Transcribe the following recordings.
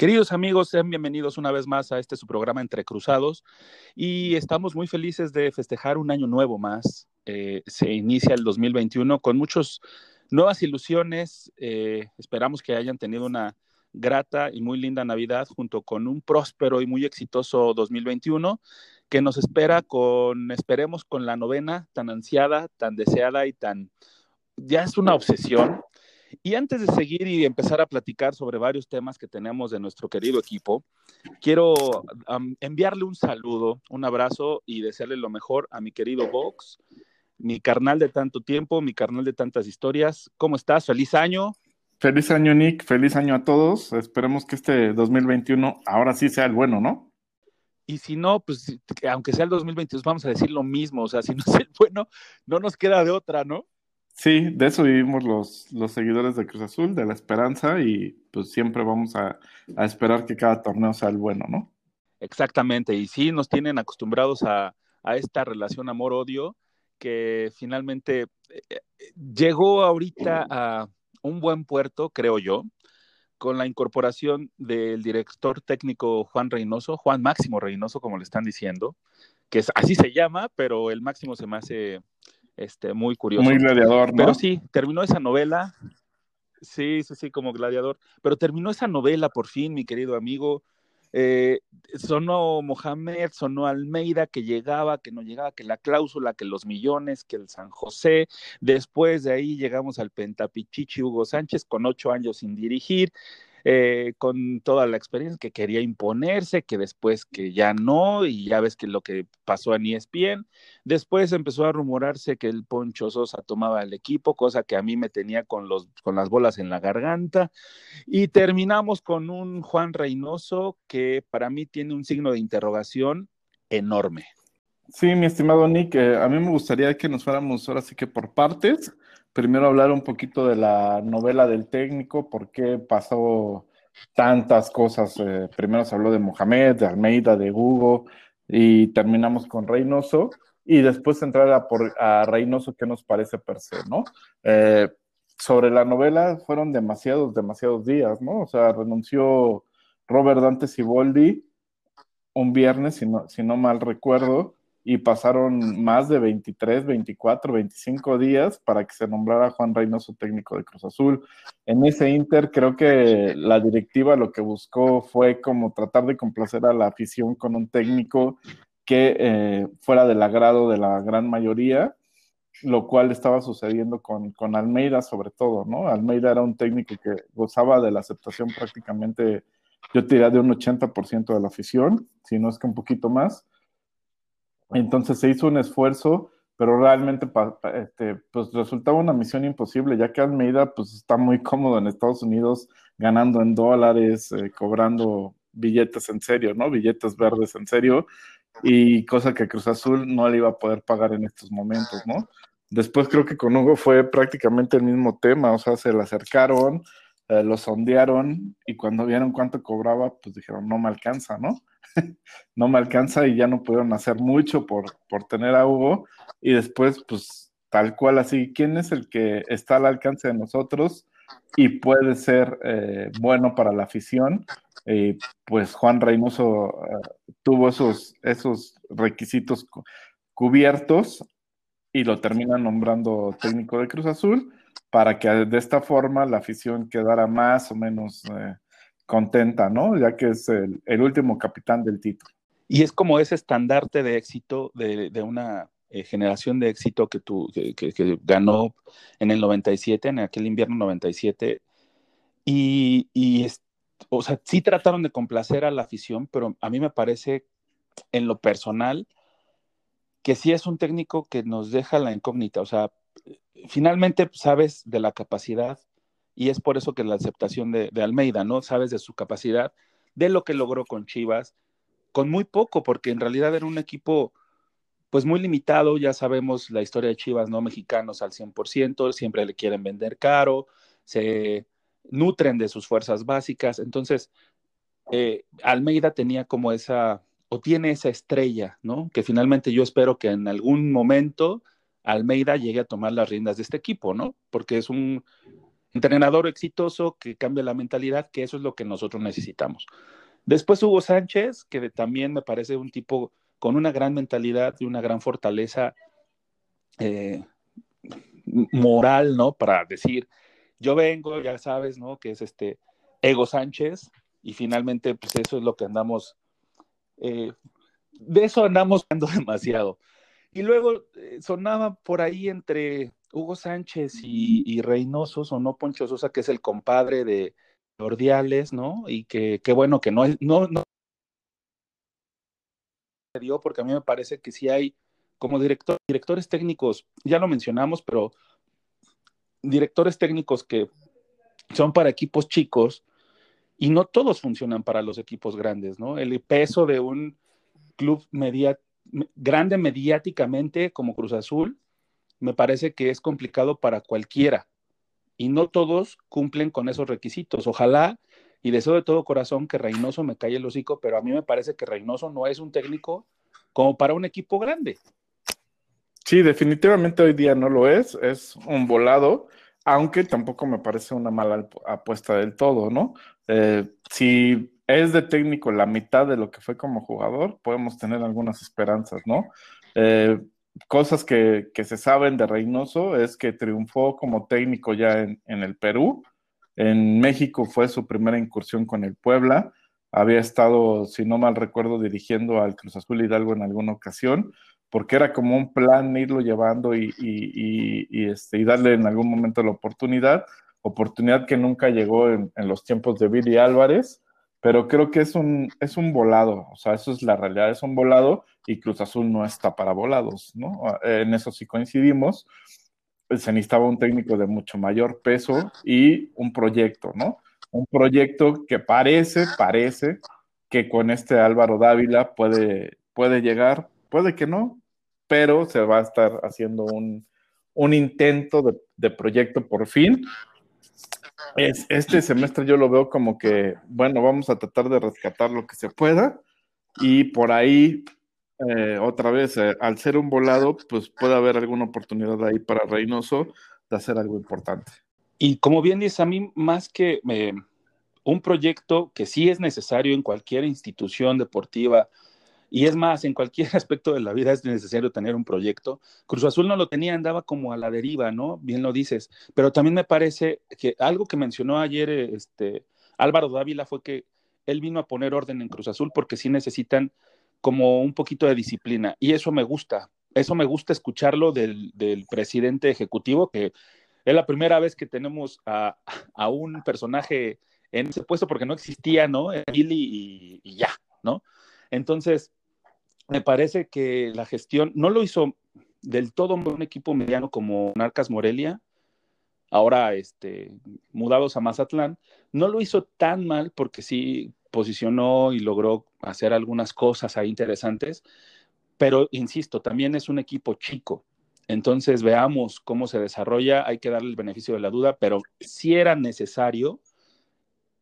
Queridos amigos, sean bienvenidos una vez más a este su programa Entre Cruzados y estamos muy felices de festejar un año nuevo más. Eh, se inicia el 2021 con muchas nuevas ilusiones. Eh, esperamos que hayan tenido una grata y muy linda Navidad junto con un próspero y muy exitoso 2021 que nos espera con, esperemos, con la novena tan ansiada, tan deseada y tan, ya es una obsesión y antes de seguir y empezar a platicar sobre varios temas que tenemos de nuestro querido equipo, quiero enviarle un saludo, un abrazo y desearle lo mejor a mi querido Vox, mi carnal de tanto tiempo, mi carnal de tantas historias. ¿Cómo estás? Feliz año. Feliz año, Nick. Feliz año a todos. Esperemos que este 2021 ahora sí sea el bueno, ¿no? Y si no, pues aunque sea el 2022, vamos a decir lo mismo. O sea, si no es el bueno, no nos queda de otra, ¿no? Sí, de eso vivimos los, los seguidores de Cruz Azul, de la esperanza, y pues siempre vamos a, esperar que cada torneo sea el bueno, ¿no? Exactamente, y sí nos tienen acostumbrados a, esta relación amor-odio que finalmente eh, llegó ahorita a un buen puerto, creo yo, con la incorporación del director técnico Juan Reynoso, Juan Máximo Reynoso, como le están diciendo, que es, así se llama, pero el Máximo se me hace este, muy curioso. Muy gladiador, ¿no? Pero sí, terminó esa novela. Sí, sí, sí, como gladiador. Pero terminó esa novela por fin, mi querido amigo. Eh, sonó Mohamed, sonó Almeida, que llegaba, que no llegaba, que la cláusula, que los millones, que el San José. Después de ahí llegamos al Pentapichichi Hugo Sánchez con ocho años sin dirigir. Eh, con toda la experiencia que quería imponerse, que después que ya no, y ya ves que lo que pasó en ESPN. Después empezó a rumorarse que el Poncho Sosa tomaba el equipo, cosa que a mí me tenía con, los, con las bolas en la garganta. Y terminamos con un Juan Reynoso que para mí tiene un signo de interrogación enorme. Sí, mi estimado Nick, eh, a mí me gustaría que nos fuéramos ahora sí que por partes primero hablar un poquito de la novela del técnico, por qué pasó tantas cosas. Eh, primero se habló de Mohamed, de Almeida, de Hugo, y terminamos con Reynoso, y después entrar a, por, a Reynoso, qué nos parece per se, ¿no? Eh, sobre la novela fueron demasiados, demasiados días, ¿no? O sea, renunció Robert Dante Siboldi un viernes, si no, si no mal recuerdo, y pasaron más de 23, 24, 25 días para que se nombrara Juan Reynoso técnico de Cruz Azul. En ese Inter creo que la directiva lo que buscó fue como tratar de complacer a la afición con un técnico que eh, fuera del agrado de la gran mayoría, lo cual estaba sucediendo con, con Almeida sobre todo, ¿no? Almeida era un técnico que gozaba de la aceptación prácticamente, yo diría, de un 80% de la afición, si no es que un poquito más entonces se hizo un esfuerzo, pero realmente este, pues resultaba una misión imposible, ya que Almeida pues está muy cómodo en Estados Unidos, ganando en dólares, eh, cobrando billetes en serio, ¿no? Billetes verdes en serio, y cosa que Cruz Azul no le iba a poder pagar en estos momentos, ¿no? Después creo que con Hugo fue prácticamente el mismo tema, o sea, se le acercaron, eh, lo sondearon y cuando vieron cuánto cobraba, pues dijeron, no me alcanza, ¿no? no me alcanza y ya no pudieron hacer mucho por, por tener a Hugo. Y después, pues tal cual así, ¿quién es el que está al alcance de nosotros y puede ser eh, bueno para la afición? pues Juan Reynoso eh, tuvo esos, esos requisitos cubiertos y lo termina nombrando técnico de Cruz Azul para que de esta forma la afición quedara más o menos eh, contenta, ¿no? Ya que es el, último capitán del título. Y es como ese estandarte de éxito de, una eh, generación de éxito que, tú, que, ganó en el 97, en aquel invierno 97. Y, y o sea, sí trataron de complacer a la afición, pero a mí me parece, en lo personal, que sí es un técnico que nos deja la incógnita. O sea, finalmente sabes de la capacidad y es por eso que la aceptación de, Almeida, ¿no? Sabes de su capacidad de lo que logró con Chivas, con muy poco, porque en realidad era un equipo pues muy limitado, ya sabemos la historia de Chivas, ¿no? Mexicanos al 100%, siempre le quieren vender caro, se nutren de sus fuerzas básicas, entonces eh, Almeida tenía como esa, o tiene esa estrella, ¿no? Que finalmente yo espero que en algún momento Almeida llegue a tomar las riendas de este equipo, ¿no? Porque es un entrenador exitoso que cambia la mentalidad, que eso es lo que nosotros necesitamos. Después Hugo Sánchez, que también me parece un tipo con una gran mentalidad y una gran fortaleza eh, moral, ¿no? Para decir, yo vengo, ya sabes, ¿no? Que es este Ego Sánchez, y finalmente, pues eso es lo que andamos, eh, de eso andamos demasiado. Y luego eh, sonaba por ahí entre Hugo Sánchez y, Reynoso, sonó Poncho Sosa, que es el compadre de Ordiales, ¿no? Y que, qué bueno que no, no, no dio, porque a mí me parece que sí hay como director, directores técnicos, ya lo mencionamos, pero directores técnicos que son para equipos chicos y no todos funcionan para los equipos grandes, ¿no? El peso de un club grande mediáticamente como Cruz Azul me parece que es complicado para cualquiera y no todos cumplen con esos requisitos. Ojalá y deseo de todo corazón que Reynoso me calle el hocico, pero a mí me parece que Reynoso no es un técnico como para un equipo grande. Sí, definitivamente hoy día no lo es, es un volado, aunque tampoco me parece una mala apuesta del todo, ¿no? Eh, si es de técnico la mitad de lo que fue como jugador, podemos tener algunas esperanzas, ¿no? Eh, cosas que, se saben de Reynoso es que triunfó como técnico ya en, el Perú. En México fue su primera incursión con el Puebla. Había estado, si no mal recuerdo, dirigiendo al Cruz Azul Hidalgo en alguna ocasión, porque era como un plan irlo llevando y, este, darle en algún momento la oportunidad, oportunidad que nunca llegó en, en los tiempos de Billy Álvarez pero creo que es un, es un volado, o sea, eso es la realidad, es un volado y Cruz Azul no está para volados, ¿no? En eso sí coincidimos. Se necesitaba un técnico de mucho mayor peso y un proyecto, ¿no? Un proyecto que parece, parece que con este Álvaro Dávila puede, puede llegar, puede que no, pero se va a estar haciendo un, un intento de, de proyecto por fin es, este semestre yo lo veo como que, bueno, vamos a tratar de rescatar lo que se pueda y por ahí, eh, otra vez, eh, al ser un volado, pues puede haber alguna oportunidad ahí para Reynoso de hacer algo importante. Y como bien dice, a mí más que eh, un proyecto que sí es necesario en cualquier institución deportiva, y es más, en cualquier aspecto de la vida es necesario tener un proyecto. Cruz Azul no lo tenía, andaba como a la deriva, ¿no? Bien lo dices. Pero también me parece que algo que mencionó ayer este, Álvaro Dávila fue que él vino a poner orden en Cruz Azul porque sí necesitan como un poquito de disciplina. Y eso me gusta. Eso me gusta escucharlo del, presidente ejecutivo, que es la primera vez que tenemos a, un personaje en ese puesto porque no existía, ¿no? y, y ya, ¿no? Entonces, me parece que la gestión no lo hizo del todo un equipo mediano como Narcas Morelia, ahora este, mudados a Mazatlán, no lo hizo tan mal porque sí posicionó y logró hacer algunas cosas ahí interesantes, pero insisto, también es un equipo chico. Entonces veamos cómo se desarrolla, hay que darle el beneficio de la duda, pero si era necesario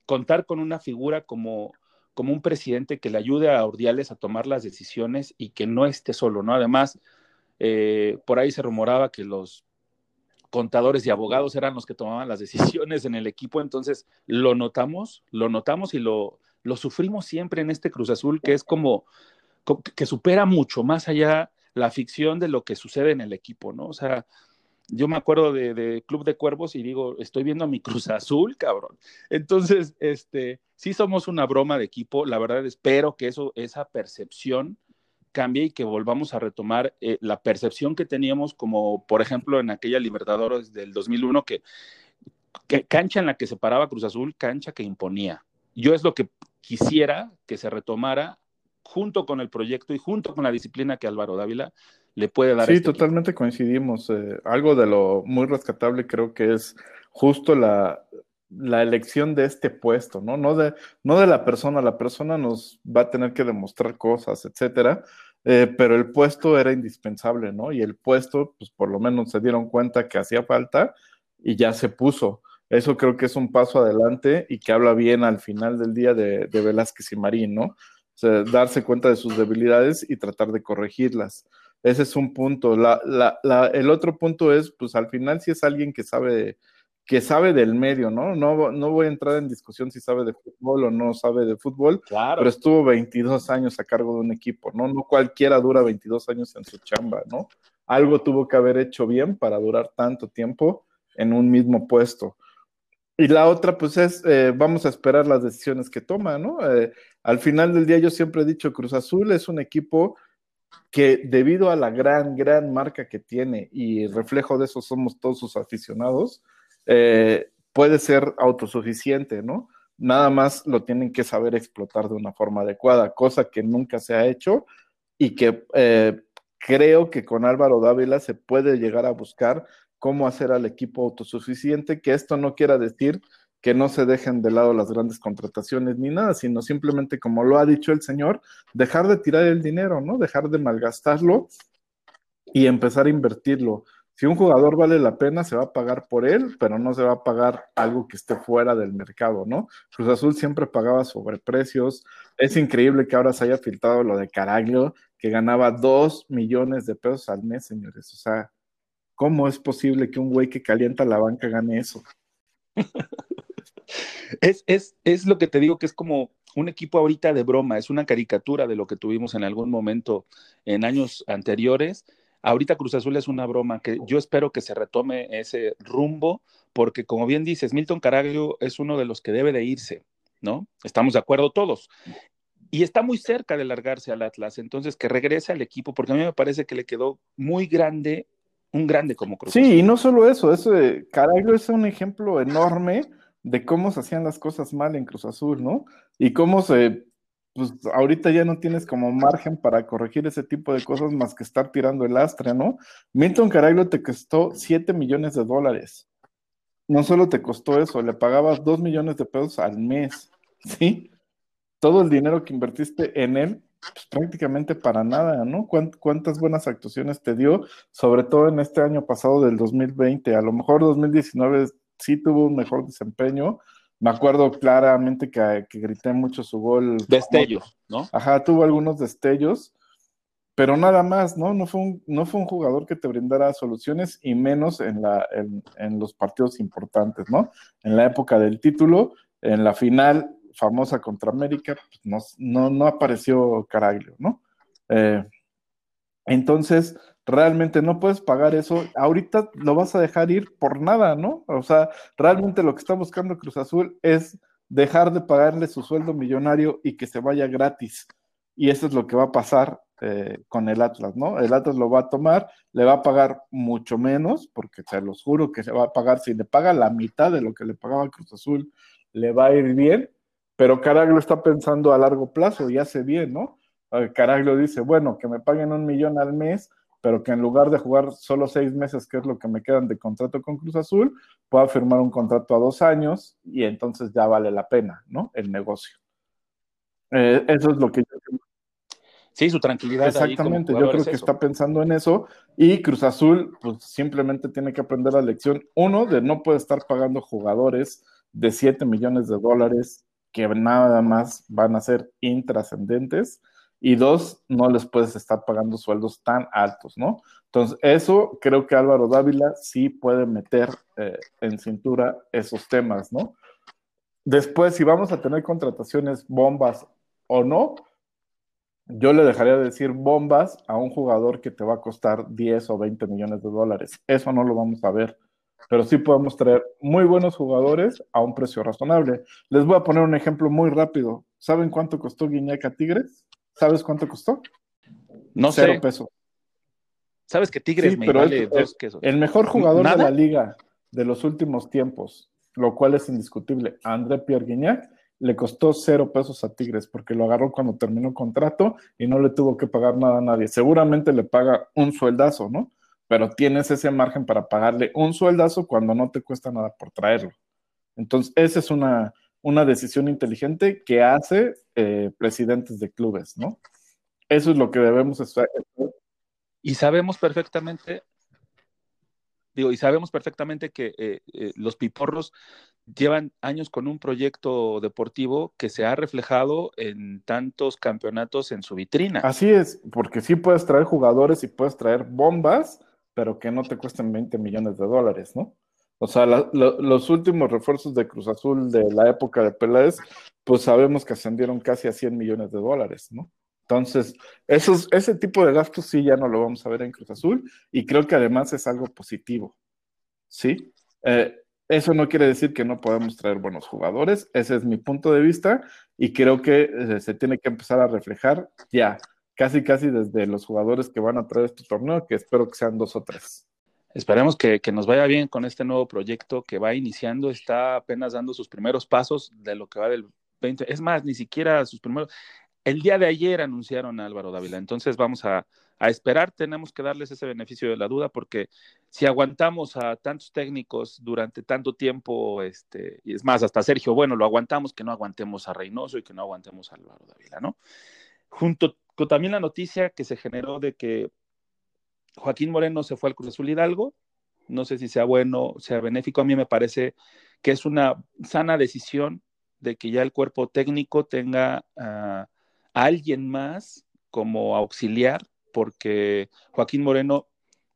contar con una figura como como un presidente que le ayude a Ordiales a tomar las decisiones y que no esté solo, ¿no? Además, eh, por ahí se rumoraba que los contadores y abogados eran los que tomaban las decisiones en el equipo, entonces lo notamos, lo notamos y lo, lo sufrimos siempre en este Cruz Azul, que es como, que supera mucho más allá la ficción de lo que sucede en el equipo, ¿no? O sea, yo me acuerdo de, Club de Cuervos y digo, estoy viendo a mi Cruz Azul, cabrón. Entonces, este, sí somos una broma de equipo. La verdad, espero que eso, esa percepción cambie y que volvamos a retomar eh, la percepción que teníamos, como por ejemplo en aquella Libertadores del 2001, que, que cancha en la que se paraba Cruz Azul, cancha que imponía. Yo es lo que quisiera que se retomara junto con el proyecto y junto con la disciplina que Álvaro Dávila le puede dar. Sí, este totalmente coincidimos. Eh, algo de lo muy rescatable creo que es justo la, la elección de este puesto, ¿no? No de, no de la persona, la persona nos va a tener que demostrar cosas, etcétera, eh, pero el puesto era indispensable, ¿no? Y el puesto, pues por lo menos se dieron cuenta que hacía falta y ya se puso. Eso creo que es un paso adelante y que habla bien al final del día de, de Velázquez y Marín, ¿no? O sea, darse cuenta de sus debilidades y tratar de corregirlas. Ese es un punto. La, la, la, el otro punto es, pues al final si es alguien que sabe que sabe del medio, ¿no? ¿no? No voy a entrar en discusión si sabe de fútbol o no sabe de fútbol, claro. pero estuvo 22 años a cargo de un equipo, ¿no? No cualquiera dura 22 años en su chamba, ¿no? Algo tuvo que haber hecho bien para durar tanto tiempo en un mismo puesto. Y la otra, pues es, eh, vamos a esperar las decisiones que toma, ¿no? Eh, al final del día yo siempre he dicho, Cruz Azul es un equipo que debido a la gran, gran marca que tiene y reflejo de eso somos todos sus aficionados, eh, puede ser autosuficiente, ¿no? Nada más lo tienen que saber explotar de una forma adecuada, cosa que nunca se ha hecho y que creo que con Álvaro Dávila se puede llegar a buscar cómo hacer al equipo autosuficiente, que esto no quiera decir que no se dejen de lado las grandes contrataciones ni nada, sino simplemente, como lo ha dicho el señor, dejar de tirar el dinero, ¿no? Dejar de malgastarlo y empezar a invertirlo si un jugador vale la pena, se va a pagar por él, pero no se va a pagar algo que esté fuera del mercado, ¿no? Cruz Azul siempre pagaba sobreprecios. Es increíble que ahora se haya filtrado lo de Caraglio, que ganaba dos millones de pesos al mes, señores. O sea, ¿cómo es posible que un güey que calienta la banca gane eso? es, es, es lo que te digo que es como un equipo ahorita de broma, es una caricatura de lo que tuvimos en algún momento en años anteriores Ahorita Cruz Azul es una broma que yo espero que se retome ese rumbo, porque como bien dices, Milton Caraglio es uno de los que debe de irse, ¿no? Estamos de acuerdo todos. Y está muy cerca de largarse al Atlas, entonces que regrese al equipo, porque a mí me parece que le quedó muy grande, un grande como Cruz Azul. Sí, y no solo eso, ese Caraglio es un ejemplo enorme de cómo se hacían las cosas mal en Cruz Azul, ¿no? Y cómo se pues ahorita ya no tienes como margen para corregir ese tipo de cosas más que estar tirando el astre, ¿no? Milton Caraglio te costó 7 millones de dólares. No solo te costó eso, le pagabas 2 millones de pesos al mes, ¿sí? Todo el dinero que invertiste en él, pues prácticamente para nada, ¿no? ¿Cuántas buenas actuaciones te dio? Sobre todo en este año pasado del 2020. A lo mejor 2019 sí tuvo un mejor desempeño, me acuerdo claramente que, grité mucho su gol. Destellos, ¿no? Ajá, tuvo algunos destellos, pero nada más, ¿no? No fue un, no fue un jugador que te brindara soluciones y menos en, la, en, los partidos importantes, ¿no? En la época del título, en la final famosa contra América, pues no, no, apareció Caraglio, ¿no? Eh, entonces, realmente no puedes pagar eso, ahorita lo vas a dejar ir por nada, ¿no? O sea, realmente lo que está buscando Cruz Azul es dejar de pagarle su sueldo millonario y que se vaya gratis. Y eso es lo que va a pasar eh, con el Atlas, ¿no? El Atlas lo va a tomar, le va a pagar mucho menos, porque se los juro que se va a pagar, si le paga la mitad de lo que le pagaba Cruz Azul, le va a ir bien, pero Caraglio está pensando a largo plazo y hace bien, ¿no? Caraglio dice, bueno, que me paguen un millón al mes, pero que en lugar de jugar solo seis meses, que es lo que me quedan de contrato con Cruz Azul, pueda firmar un contrato a dos años y entonces ya vale la pena, ¿no? El negocio. Eh, eso es lo que yo Sí, su tranquilidad. Exactamente, yo creo que está pensando en eso y Cruz Azul pues simplemente tiene que aprender la lección, uno, de no puede estar pagando jugadores de 7 millones de dólares que nada más van a ser intrascendentes y dos, no les puedes estar pagando sueldos tan altos, ¿no? Entonces, eso creo que Álvaro Dávila sí puede meter eh, en cintura esos temas, ¿no? Después, si vamos a tener contrataciones bombas o no, yo le dejaría de decir bombas a un jugador que te va a costar 10 o 20 millones de dólares. Eso no lo vamos a ver. Pero sí podemos traer muy buenos jugadores a un precio razonable. Les voy a poner un ejemplo muy rápido. ¿Saben cuánto costó Guiñac Tigres? ¿Sabes cuánto costó? No Cero sé. peso. ¿Sabes que Tigres me vale dos quesos? El mejor jugador de la liga de los últimos tiempos, lo cual es indiscutible, André Pierre Guignac, le costó cero pesos a Tigres porque lo agarró cuando terminó contrato y no le tuvo que pagar nada a nadie. Seguramente le paga un sueldazo, ¿no? Pero tienes ese margen para pagarle un sueldazo cuando no te cuesta nada por traerlo. Entonces, esa es una, una decisión inteligente que hace eh, presidentes de clubes, ¿no? Eso es lo que debemos. Y sabemos perfectamente, digo, y sabemos perfectamente que eh, eh, los piporros llevan años con un proyecto deportivo que se ha reflejado en tantos campeonatos en su vitrina. Así es, porque sí puedes traer jugadores y puedes traer bombas, pero que no te cuesten 20 millones de dólares, ¿no? O sea, los últimos refuerzos de Cruz Azul de la época de Peláez, pues sabemos que ascendieron casi a 100 millones de dólares, ¿no? Entonces, ese tipo de gastos sí ya no lo vamos a ver en Cruz Azul y creo que además es algo positivo, ¿sí? Eh, eso no quiere decir que no podamos traer buenos jugadores, ese es mi punto de vista y creo que eh, se tiene que empezar a reflejar ya, casi casi desde los jugadores que van a traer este torneo, que espero que sean dos o tres. Esperemos que, nos vaya bien con este nuevo proyecto que va iniciando, está apenas dando sus primeros pasos de lo que va del 20. Es más, ni siquiera sus primeros. El día de ayer anunciaron a Álvaro Dávila, entonces vamos a, esperar, tenemos que darles ese beneficio de la duda, porque si aguantamos a tantos técnicos durante tanto tiempo, este, y es más, hasta Sergio, bueno, lo aguantamos, que no aguantemos a Reynoso y que no aguantemos a Álvaro Dávila, ¿no? Junto con también la noticia que se generó de que Joaquín Moreno se fue al Cruz Azul Hidalgo. No sé si sea bueno, sea benéfico. A mí me parece que es una sana decisión de que ya el cuerpo técnico tenga a alguien más como auxiliar, porque Joaquín Moreno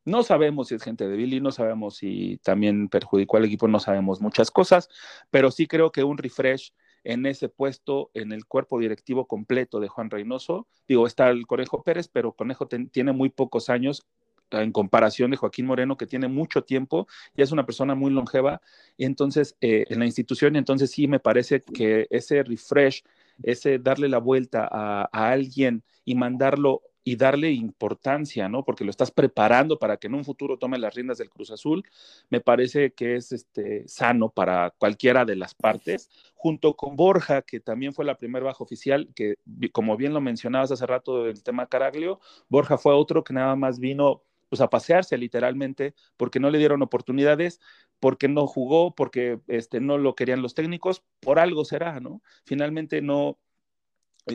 no sabemos si es gente de Billy, no sabemos si también perjudicó al equipo, no sabemos muchas cosas, pero sí creo que un refresh en ese puesto en el cuerpo directivo completo de Juan Reynoso. Digo, está el Conejo Pérez, pero Conejo tiene muy pocos años en comparación de Joaquín Moreno, que tiene mucho tiempo y es una persona muy longeva, y entonces eh, en la institución, entonces sí me parece que ese refresh, ese darle la vuelta a, a alguien y mandarlo y darle importancia, ¿no? Porque lo estás preparando para que en un futuro tome las riendas del Cruz Azul, me parece que es este, sano para cualquiera de las partes, junto con Borja, que también fue la primera baja oficial, que como bien lo mencionabas hace rato del tema Caraglio, Borja fue otro que nada más vino pues a pasearse literalmente, porque no le dieron oportunidades, porque no jugó, porque este, no lo querían los técnicos, por algo será, ¿no? Finalmente no,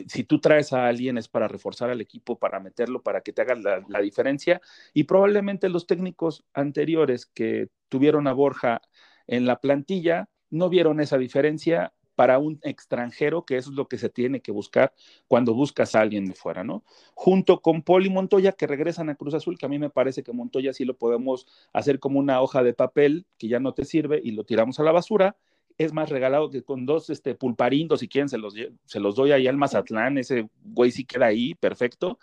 si tú traes a alguien es para reforzar al equipo, para meterlo, para que te haga la, la, diferencia. Y probablemente los técnicos anteriores que tuvieron a Borja en la plantilla no vieron esa diferencia para un extranjero, que eso es lo que se tiene que buscar cuando buscas a alguien de fuera, ¿no? Junto con Poli Montoya, que regresan a Cruz Azul, que a mí me parece que Montoya sí lo podemos hacer como una hoja de papel que ya no te sirve y lo tiramos a la basura. Es más regalado que con dos este, pulparindos, si quieren, se los, se los doy ahí al Mazatlán, ese güey sí queda ahí, perfecto.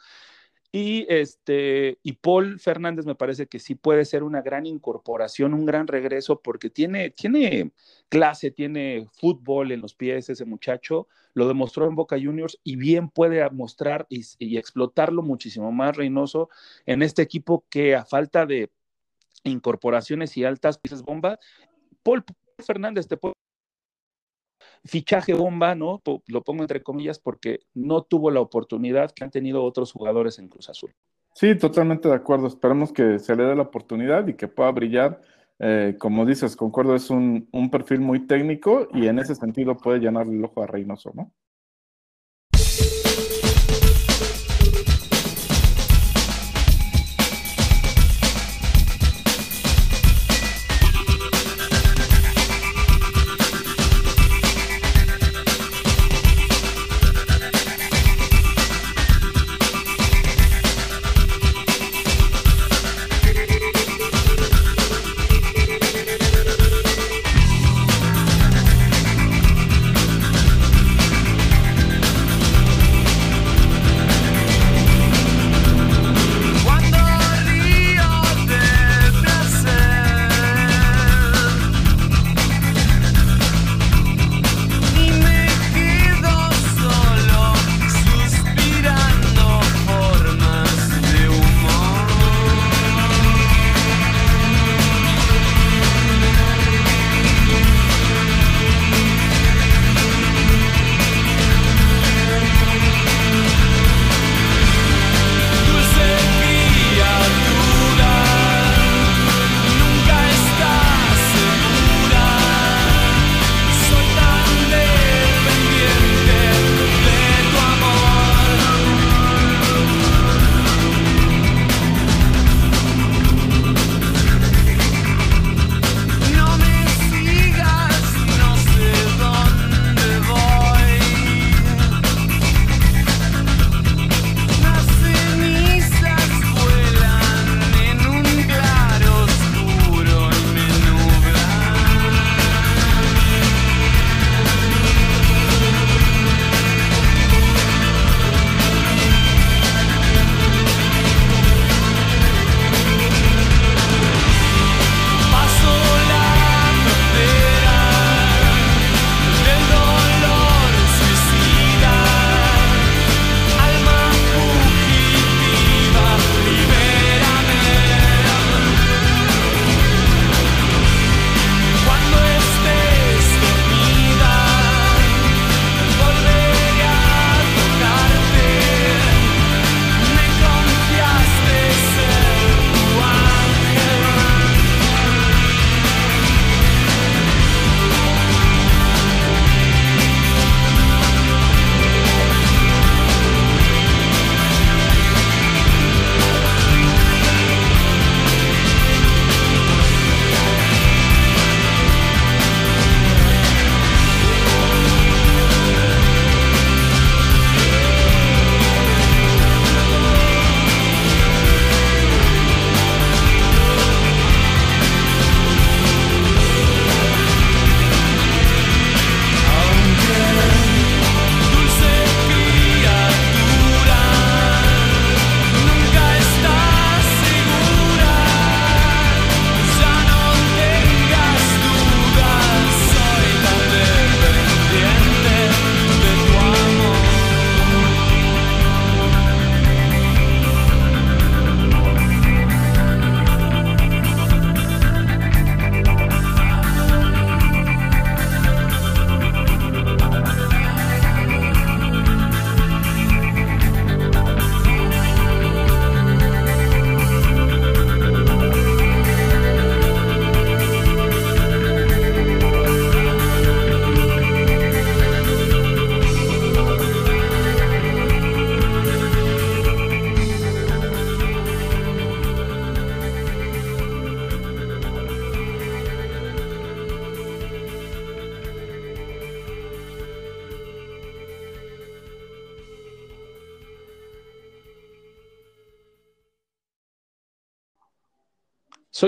Y, este, y Paul Fernández me parece que sí puede ser una gran incorporación, un gran regreso, porque tiene, tiene clase, tiene fútbol en los pies ese muchacho, lo demostró en Boca Juniors y bien puede mostrar y, explotarlo muchísimo más Reynoso en este equipo que a falta de incorporaciones y altas piezas bomba, Paul Fernández te puede fichaje bomba, ¿no? Lo pongo entre comillas porque no tuvo la oportunidad que han tenido otros jugadores en Cruz Azul. Sí, totalmente de acuerdo. Esperemos que se le dé la oportunidad y que pueda brillar. Eh, como dices, concuerdo, es un, un, perfil muy técnico y en ese sentido puede llenar el ojo a Reynoso, ¿no?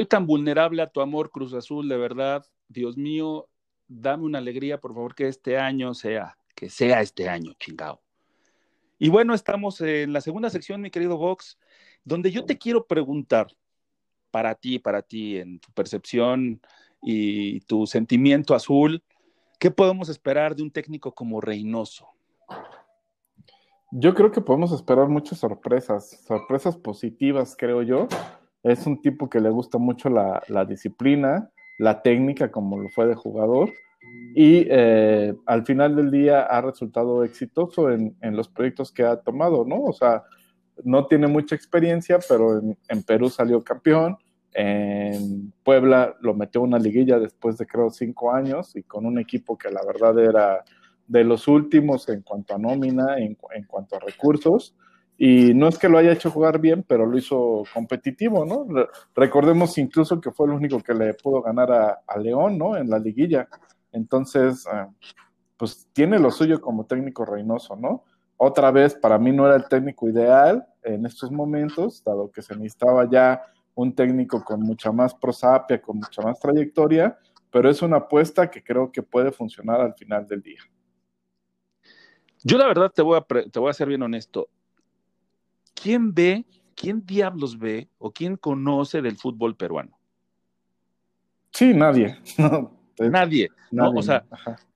Tan vulnerable a tu amor, Cruz Azul, de verdad. Dios mío, dame una alegría, por favor, que este año sea, que sea este año, chingado. Y bueno, estamos en la segunda sección, mi querido Vox, donde yo te quiero preguntar, para ti, para ti, en tu percepción y tu sentimiento azul, ¿qué podemos esperar de un técnico como Reynoso? Yo creo que podemos esperar muchas sorpresas, sorpresas positivas, creo yo. Es un tipo que le gusta mucho la, disciplina, la técnica, como lo fue de jugador, y eh, al final del día ha resultado exitoso en, los proyectos que ha tomado, ¿no? O sea, no tiene mucha experiencia, pero en, Perú salió campeón, en Puebla lo metió una liguilla después de creo cinco años y con un equipo que la verdad era de los últimos en cuanto a nómina, en, cuanto a recursos. Y no es que lo haya hecho jugar bien, pero lo hizo competitivo, ¿no? Recordemos incluso que fue el único que le pudo ganar a, León, ¿no? En la liguilla. Entonces, eh, pues tiene lo suyo como técnico Reynoso, ¿no? Otra vez, para mí no era el técnico ideal en estos momentos, dado que se necesitaba ya un técnico con mucha más prosapia, con mucha más trayectoria, pero es una apuesta que creo que puede funcionar al final del día. Yo la verdad te voy a, te voy a ser bien honesto. ¿Quién ve, quién diablos ve o quién conoce del fútbol peruano? Sí, nadie. nadie. ¿no? O sea,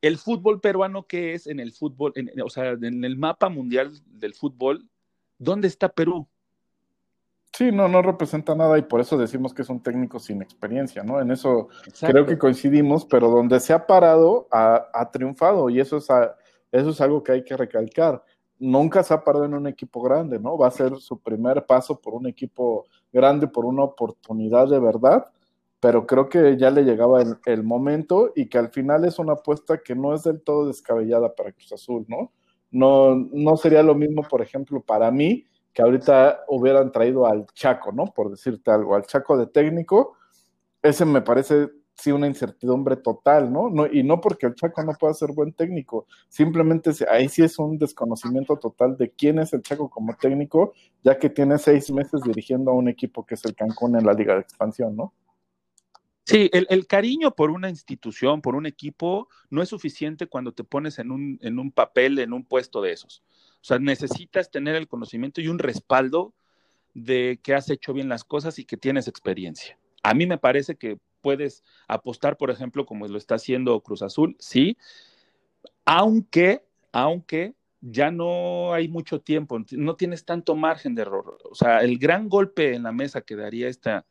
el fútbol peruano que es en el fútbol, o sea, en el mapa mundial del fútbol, ¿dónde está Perú? Sí, no, no representa nada y por eso decimos que es un técnico sin experiencia, ¿no? En eso creo que coincidimos, pero donde se ha parado ha, ha triunfado y eso es, eso es algo que hay que recalcar. Nunca se ha parado en un equipo grande, ¿no? Va a ser su primer paso por un equipo grande, por una oportunidad de verdad, pero creo que ya le llegaba el, momento y que al final es una apuesta que no es del todo descabellada para Cruz Azul, ¿no? No, no sería lo mismo, por ejemplo, para mí, que ahorita hubieran traído al Chaco, ¿no? Por decirte algo, al Chaco de técnico, ese me parece sí una incertidumbre total, ¿no? Y no porque el Chaco no pueda ser buen técnico, simplemente ahí sí es un desconocimiento total de quién es el Chaco como técnico, ya que tiene seis meses dirigiendo a un equipo que es el Cancún en la Liga de Expansión, ¿no? Sí, el, cariño por una institución, por un equipo, no es suficiente cuando te pones en un, en un papel, en un puesto de esos. O sea, necesitas tener el conocimiento y un respaldo de que has hecho bien las cosas y que tienes experiencia. A mí me parece que puedes apostar, por ejemplo, como lo está haciendo Cruz Azul, sí, aunque, aunque ya no hay mucho tiempo, no tienes tanto margen de error. O sea, el gran golpe en la mesa que daría esta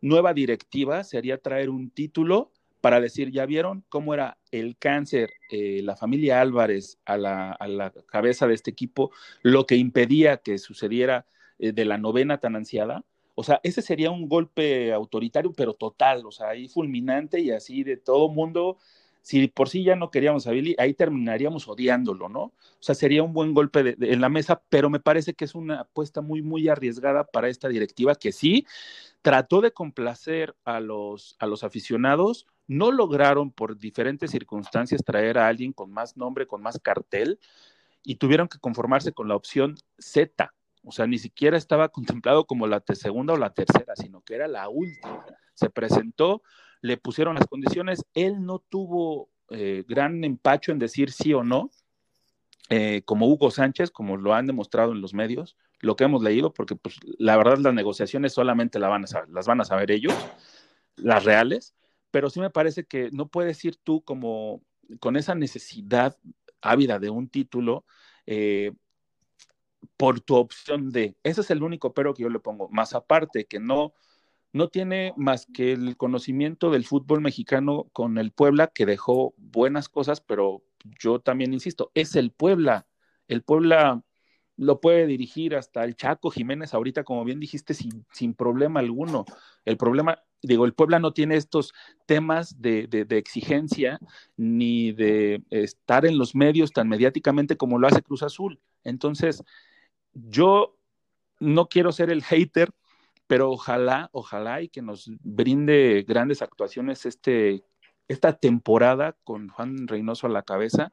nueva directiva sería traer un título para decir, ya vieron cómo era el cáncer, eh, la familia Álvarez a la, a la, cabeza de este equipo, lo que impedía que sucediera eh, de la novena tan ansiada. O sea, ese sería un golpe autoritario, pero total, o sea, ahí fulminante y así de todo mundo. Si por sí ya no queríamos a Billy, ahí terminaríamos odiándolo, ¿no? O sea, sería un buen golpe en la mesa, pero me parece que es una apuesta muy, muy arriesgada para esta directiva que sí trató de complacer a los, a los aficionados, no lograron por diferentes circunstancias traer a alguien con más nombre, con más cartel, y tuvieron que conformarse con la opción Z, o sea, ni siquiera estaba contemplado como la segunda o la tercera, sino que era la última. Se presentó, le pusieron las condiciones, él no tuvo eh, gran empacho en decir sí o no, eh, como Hugo Sánchez, como lo han demostrado en los medios, lo que hemos leído, porque pues, la verdad las negociaciones solamente la van a las van a saber ellos, las reales, pero sí me parece que no puedes ir tú como con esa necesidad ávida de un título, eh, por tu opción de. Ese es el único pero que yo le pongo. Más aparte, que no, no tiene más que el conocimiento del fútbol mexicano con el Puebla, que dejó buenas cosas, pero yo también insisto, es el Puebla. El Puebla lo puede dirigir hasta el Chaco Jiménez ahorita, como bien dijiste, sin, sin problema alguno. El problema, digo, el Puebla no tiene estos temas de, de, de, exigencia ni de estar en los medios tan mediáticamente como lo hace Cruz Azul. Entonces, yo no quiero ser el hater, pero ojalá, ojalá y que nos brinde grandes actuaciones este, esta temporada con Juan Reynoso a la cabeza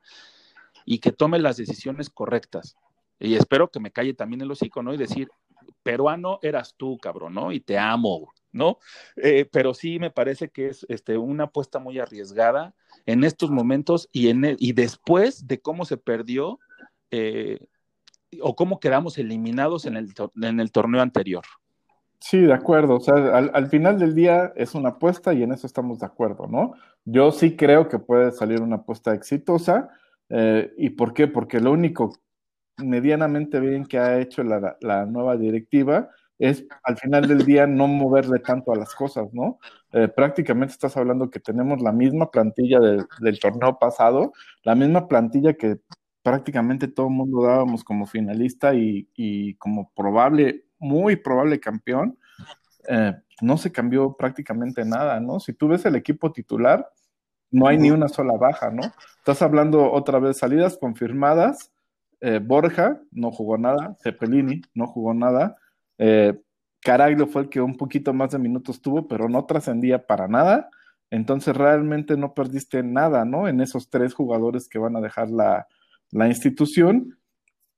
y que tome las decisiones correctas. Y espero que me calle también el hocico, ¿no? Y decir, peruano eras tú, cabrón, ¿no? Y te amo, ¿no? Eh, pero sí me parece que es este, una apuesta muy arriesgada en estos momentos y, en e, y después de cómo se perdió eh, o cómo quedamos eliminados en el, en el torneo anterior. Sí, de acuerdo. O sea, al, final del día es una apuesta y en eso estamos de acuerdo, ¿no? Yo sí creo que puede salir una apuesta exitosa. Eh, ¿Y por qué? Porque lo único medianamente bien que ha hecho la, la nueva directiva es al final del día no moverle tanto a las cosas, ¿no? Eh, prácticamente estás hablando que tenemos la misma plantilla del torneo pasado, la misma plantilla que prácticamente todo el mundo dábamos como finalista y, como probable, muy probable campeón. Eh, no se cambió prácticamente nada, ¿no? Si tú ves el equipo titular, no hay ni una sola baja, ¿no? Estás hablando otra vez salidas confirmadas. Eh, Borja no jugó nada, Cepelini no jugó nada, eh, Caraglio fue el que un poquito más de minutos tuvo, pero no trascendía para nada. Entonces realmente no perdiste nada, ¿no? En esos tres jugadores que van a dejar la, institución.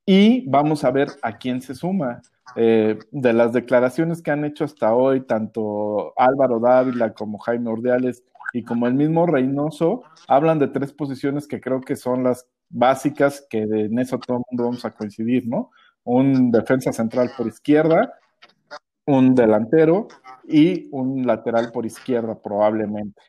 Y vamos a ver a quién se suma. Eh, de las declaraciones que han hecho hasta hoy, tanto Álvaro Dávila como Jaime Ordeales y como el mismo Reynoso, hablan de tres posiciones que creo que son las básicas que en eso todo el mundo vamos a coincidir, ¿no? un defensa central por izquierda, un delantero y un lateral por izquierda probablemente.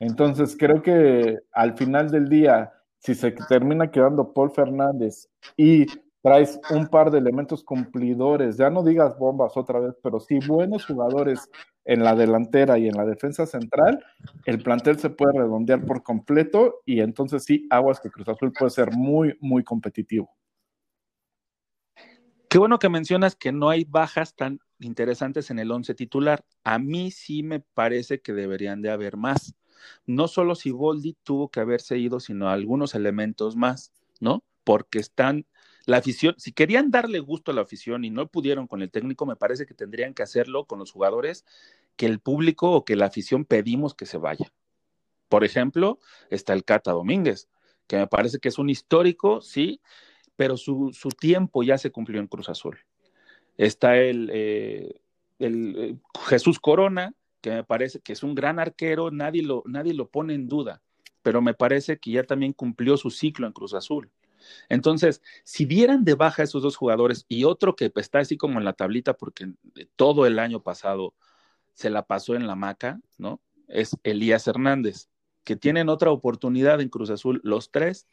Entonces creo que al final del día, si se termina quedando Paul Fernández y traes un par de elementos cumplidores, ya no digas bombas otra vez, pero sí buenos jugadores en la delantera y en la defensa central, el plantel se puede redondear por completo y entonces sí, Aguas que Cruz Azul puede ser muy, muy competitivo. Qué bueno que mencionas que no hay bajas tan interesantes en el once titular. A mí sí me parece que deberían de haber más. No solo si Boldi tuvo que haberse ido, sino algunos elementos más, ¿no? Porque están la afición, si querían darle gusto a la afición y no pudieron con el técnico, me parece que tendrían que hacerlo con los jugadores que el público o que la afición pedimos que se vaya. Por ejemplo, está el Cata Domínguez, que me parece que es un histórico, sí, pero su, tiempo ya se cumplió en Cruz Azul. Está el, eh, el eh, Jesús Corona, que me parece que es un gran arquero, nadie lo, nadie lo pone en duda, pero me parece que ya también cumplió su ciclo en Cruz Azul. Entonces, si dieran de baja esos dos jugadores y otro que está así como en la tablita, porque todo el año pasado se la pasó en la maca, ¿no? Es Elías Hernández, que tienen otra oportunidad en Cruz Azul, los tres,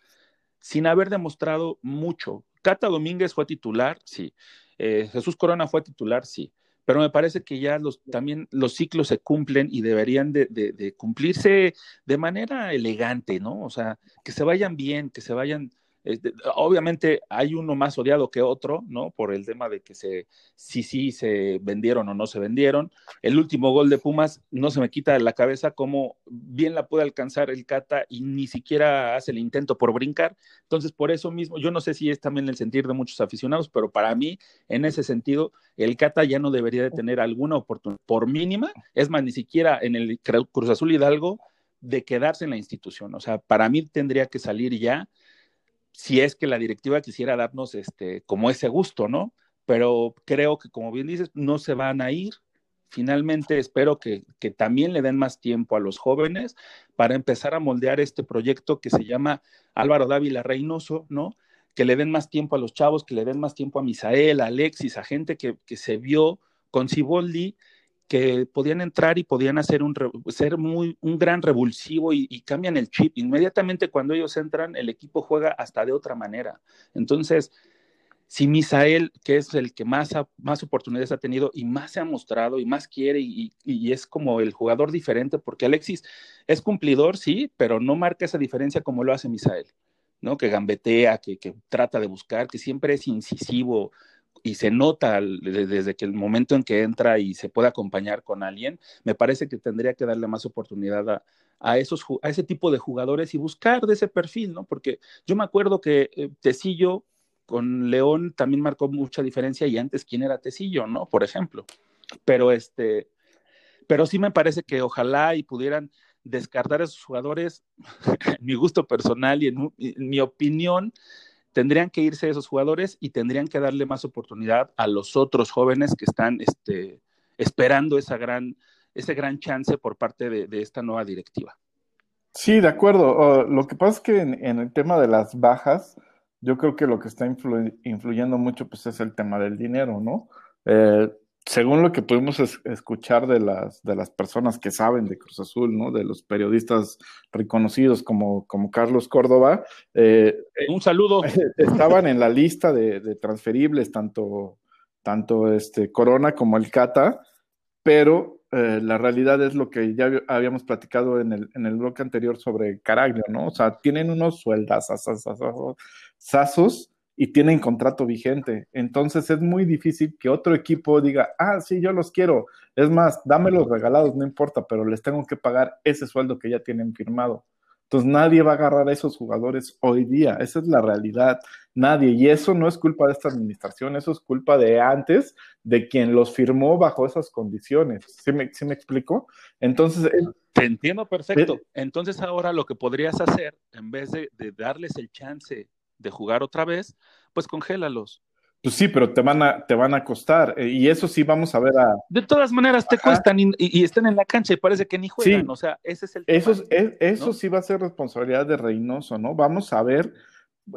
sin haber demostrado mucho. Cata Domínguez fue titular, sí. Eh, Jesús Corona fue titular, sí. Pero me parece que ya los, también los ciclos se cumplen y deberían de, de cumplirse de manera elegante, ¿no? O sea, que se vayan bien, que se vayan este, obviamente hay uno más odiado que otro, ¿no? Por el tema de que se, sí, sí, se vendieron o no se vendieron. El último gol de Pumas no se me quita de la cabeza cómo bien la puede alcanzar el Cata y ni siquiera hace el intento por brincar. Entonces, por eso mismo, yo no sé si es también el sentir de muchos aficionados, pero para mí, en ese sentido, el Cata ya no debería de tener alguna oportunidad, por mínima, es más, ni siquiera en el Cruz Azul Hidalgo, de quedarse en la institución. O sea, para mí tendría que salir ya si es que la directiva quisiera darnos este, como ese gusto, ¿no? Pero creo que, como bien dices, no se van a ir. Finalmente, espero que, que también le den más tiempo a los jóvenes para empezar a moldear este proyecto que se llama Álvaro Dávila Reynoso, ¿no? Que le den más tiempo a los chavos, que le den más tiempo a Misael, a Alexis, a gente que, que se vio con Ciboldi que podían entrar y podían hacer un ser muy un gran revulsivo y, cambian el chip. Inmediatamente cuando ellos entran, el equipo juega hasta de otra manera. Entonces, si Misael, que es el que más, más oportunidades ha tenido y más se ha mostrado y más quiere y, es como el jugador diferente, porque Alexis es cumplidor, sí, pero no marca esa diferencia como lo hace Misael, ¿no? Que gambetea, que, que trata de buscar, que siempre es incisivo, y se nota desde que el momento en que entra y se puede acompañar con alguien, me parece que tendría que darle más oportunidad a, esos, a ese tipo de jugadores y buscar de ese perfil, ¿no? Porque yo me acuerdo que eh, Tecillo con León también marcó mucha diferencia y antes quién era Tecillo, ¿no? Por ejemplo. Pero este, pero sí me parece que ojalá y pudieran descartar a esos jugadores, en mi gusto personal y en mi opinión, tendrían que irse esos jugadores y tendrían que darle más oportunidad a los otros jóvenes que están este, esperando esa gran ese gran chance por parte de, esta nueva directiva. Sí, de acuerdo. lo que pasa es que en, el tema de las bajas, yo creo que lo que está influyendo mucho pues es el tema del dinero, ¿no? Eh, según lo que pudimos escuchar de las, de las personas que saben de Cruz Azul, ¿no? De los periodistas reconocidos como, como Carlos Córdoba. Eh, Un saludo. Estaban en la lista de, transferibles, tanto, tanto este Corona como el Cata, pero eh, la realidad es lo que ya habíamos platicado en el, en el bloque anterior sobre Caraglio, ¿no? O sea, tienen unos sueldas, sasos y tienen contrato vigente. Entonces es muy difícil que otro equipo diga, ah, sí, yo los quiero. Es más, dámelos regalados, no importa, pero les tengo que pagar ese sueldo que ya tienen firmado. Entonces nadie va a agarrar a esos jugadores hoy día. Esa es la realidad. Nadie. Y eso no es culpa de esta administración, eso es culpa de antes, de quien los firmó bajo esas condiciones. ¿Sí me, me explico? Entonces... Te entiendo perfecto. Entonces ahora lo que podrías hacer, en vez de, de darles el chance de jugar otra vez, pues congélalos. Pues sí, pero te van a, te van a costar. Eh, y eso sí vamos a ver a. De todas maneras, te cuestan y, están en la cancha y parece que ni juegan. O sea, ese es el Eso, eso sí va a ser responsabilidad de Reynoso, ¿no? Vamos a ver.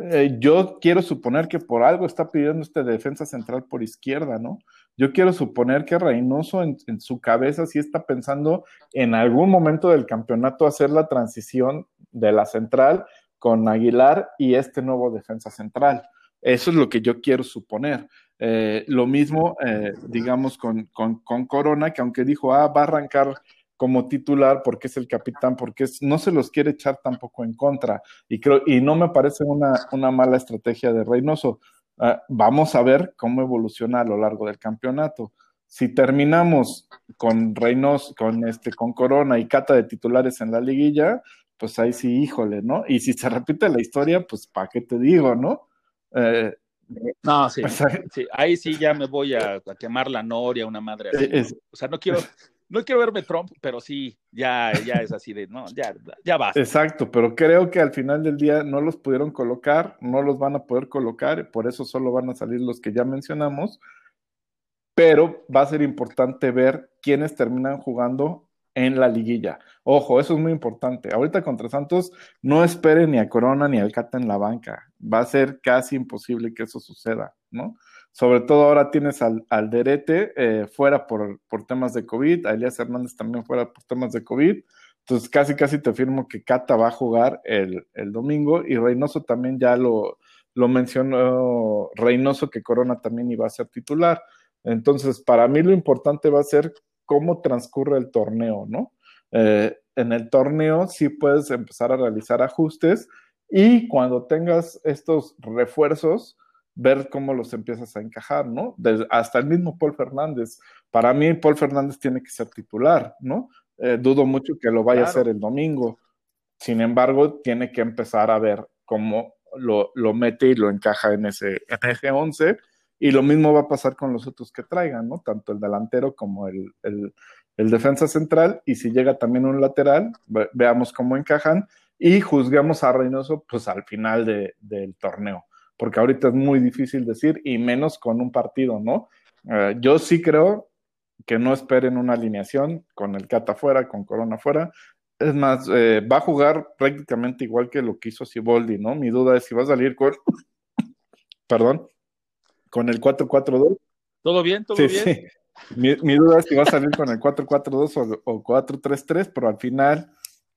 Eh, yo quiero suponer que por algo está pidiendo este defensa central por izquierda, ¿no? Yo quiero suponer que Reynoso en, en su cabeza sí está pensando en algún momento del campeonato hacer la transición de la central con Aguilar y este nuevo defensa central. Eso es lo que yo quiero suponer. Eh, lo mismo, eh, digamos, con, Corona, que aunque dijo, ah, va a arrancar como titular porque es el capitán, porque no se los quiere echar tampoco en contra. Y, creo, y no me parece una, una mala estrategia de Reynoso. Ah, vamos a ver cómo evoluciona a lo largo del campeonato. Si terminamos con Reynoso, con este, con Corona y Cata de titulares en la liguilla, pues ahí sí, híjole, ¿no? Y si se repite la historia, pues ¿para qué te digo, no? Eh, no, sí, sí, ahí sí ya me voy a, quemar la noria, una madre así. o sea, no quiero, no quiero verme Trump, pero sí, ya, ya es así de, no, ya, ya basta. Exacto, pero creo que al final del día no los pudieron colocar, no los van a poder colocar, por eso solo van a salir los que ya mencionamos, pero va a ser importante ver quiénes terminan jugando en la liguilla. Ojo, eso es muy importante. Ahorita contra Santos no espere ni a Corona ni al Cata en la banca. Va a ser casi imposible que eso suceda, ¿no? Sobre todo ahora tienes al, al Derete eh, fuera por, por, temas de COVID, a Elías Hernández también fuera por temas de COVID. Entonces casi casi te afirmo que Cata va a jugar el, el domingo y Reynoso también ya lo, lo mencionó Reynoso que Corona también iba a ser titular. Entonces, para mí lo importante va a ser cómo transcurre el torneo, ¿no? Eh, en el torneo sí puedes empezar a realizar ajustes y cuando tengas estos refuerzos, ver cómo los empiezas a encajar, ¿no? hasta el mismo Paul Fernández. Para mí, Paul Fernández tiene que ser titular, ¿no? Eh, dudo mucho que lo vaya a hacer el domingo. Sin embargo, tiene que empezar a ver cómo lo, lo mete y lo encaja en ese, en ese 11 y lo mismo va a pasar con los otros que traigan, ¿no? Tanto el delantero como el, defensa central. Y si llega también un lateral, veamos cómo encajan y juzguemos a Reynoso pues al final del torneo. Porque ahorita es muy difícil decir, y menos con un partido, ¿no? Eh, yo sí creo que no esperen una alineación con el Cata fuera, con Corona fuera. Es más, eh, va a jugar prácticamente igual que lo que hizo Siboldi, ¿no? Mi duda es si va a salir con, perdón, con el 4-4-2. ¿Todo bien? ¿Todo bien? Sí. Mi, duda es si va a salir con el 4-4-2 o, 4-3-3, pero al final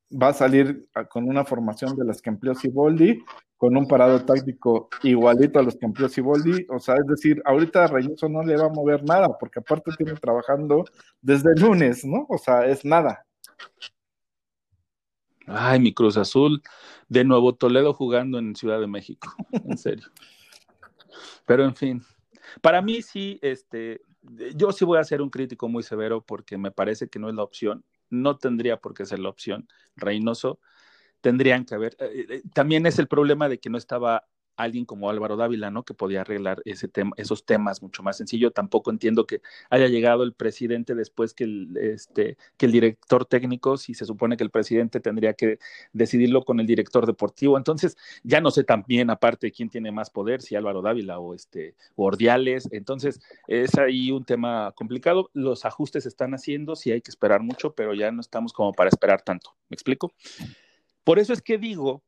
va a salir con una formación de las que empleó Siboldi, con un parado táctico igualito a los que empleó Siboldi. O sea, es decir, ahorita Reynoso no le va a mover nada, porque aparte tiene trabajando desde el lunes, ¿no? O sea, es nada. Ay, mi Cruz Azul, de nuevo Toledo jugando en Ciudad de México, en serio. Pero en fin, para mí sí, este, yo sí voy a ser un crítico muy severo porque me parece que no es la opción. No tendría por qué ser la opción. Reynoso tendrían que haber. Eh, eh, también es el problema de que no estaba alguien como Álvaro Dávila, ¿no? Que podía arreglar ese tema, esos temas mucho más sencillo. Tampoco entiendo que haya llegado el presidente después que el, este, director técnico, si se supone que el presidente tendría que decidirlo con el director deportivo. Entonces, ya no sé también, aparte, quién tiene más poder, si Álvaro Dávila o este, o Ordiales. Entonces, es ahí un tema complicado. Los ajustes se están haciendo, sí hay que esperar mucho, pero ya no estamos como para esperar tanto. ¿Me explico? Por eso es que digo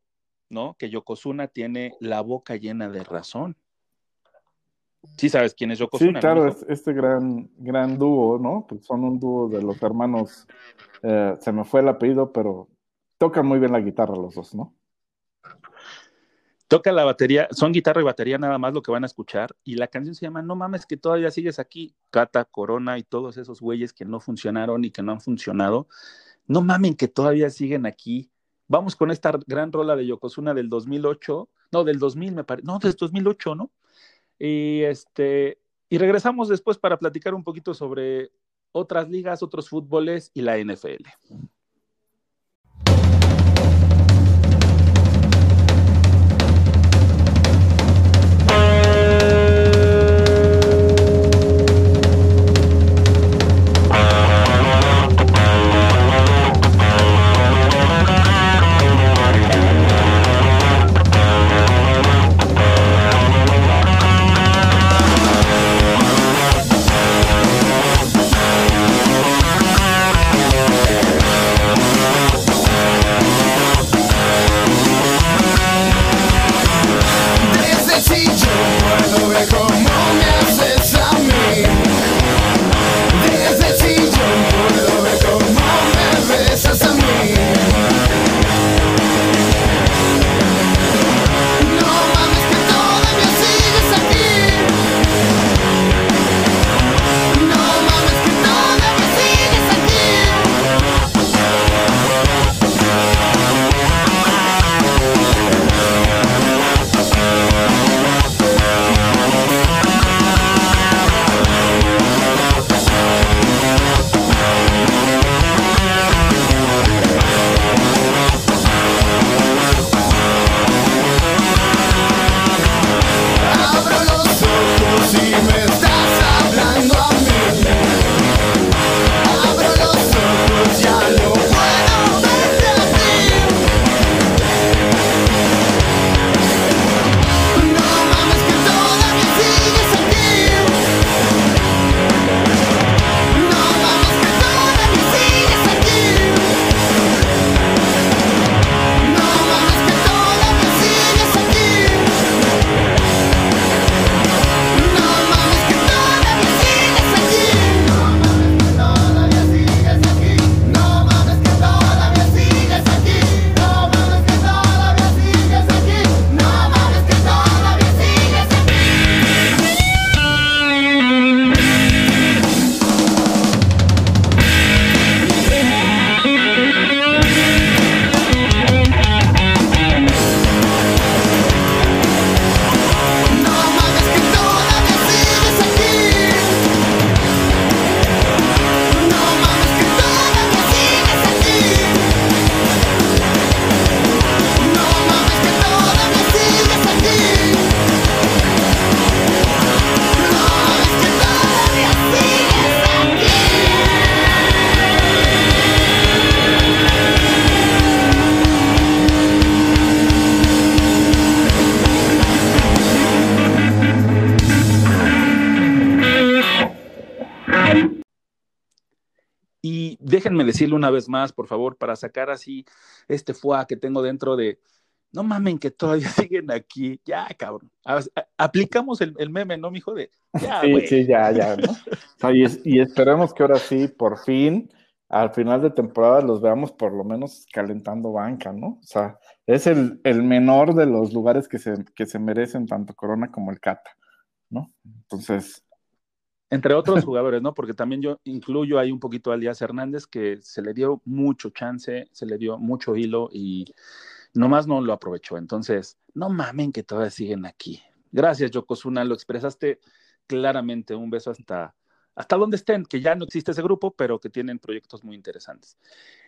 ¿no? Que Yokozuna tiene la boca llena de razón. Sí sabes quién es Yokozuna. Sí, claro, es este gran, gran dúo, ¿no? Pues son un dúo de los hermanos, eh, se me fue el apellido, pero tocan muy bien la guitarra los dos, ¿no? Toca la batería, son guitarra y batería nada más lo que van a escuchar, y la canción se llama No mames que todavía sigues aquí, Cata, Corona y todos esos güeyes que no funcionaron y que no han funcionado, no mamen que todavía siguen aquí, Vamos con esta gran rola de Yokozuna del 2008, no, del 2000 me parece, no, del 2008, ¿no? Y, este, y regresamos después para platicar un poquito sobre otras ligas, otros fútboles y la NFL. Decirle una vez más, por favor, para sacar así este fuá que tengo dentro de, no mamen que todavía siguen aquí, ya, cabrón. aplicamos el, meme, ¿no, mijo? De, ya, sí, sí, ya, ya, ¿no? y, esperemos que ahora sí, por fin, al final de temporada los veamos por lo menos calentando banca, ¿no? O sea, es el, el menor de los lugares que se, que se merecen tanto Corona como el Cata, ¿no? Entonces, entre otros jugadores, ¿no? Porque también yo incluyo ahí un poquito a Elías Hernández, que se le dio mucho chance, se le dio mucho hilo y nomás no lo aprovechó. Entonces, no mamen que todavía siguen aquí. Gracias, Yokozuna, lo expresaste claramente. Un beso hasta, hasta donde estén, que ya no existe ese grupo, pero que tienen proyectos muy interesantes.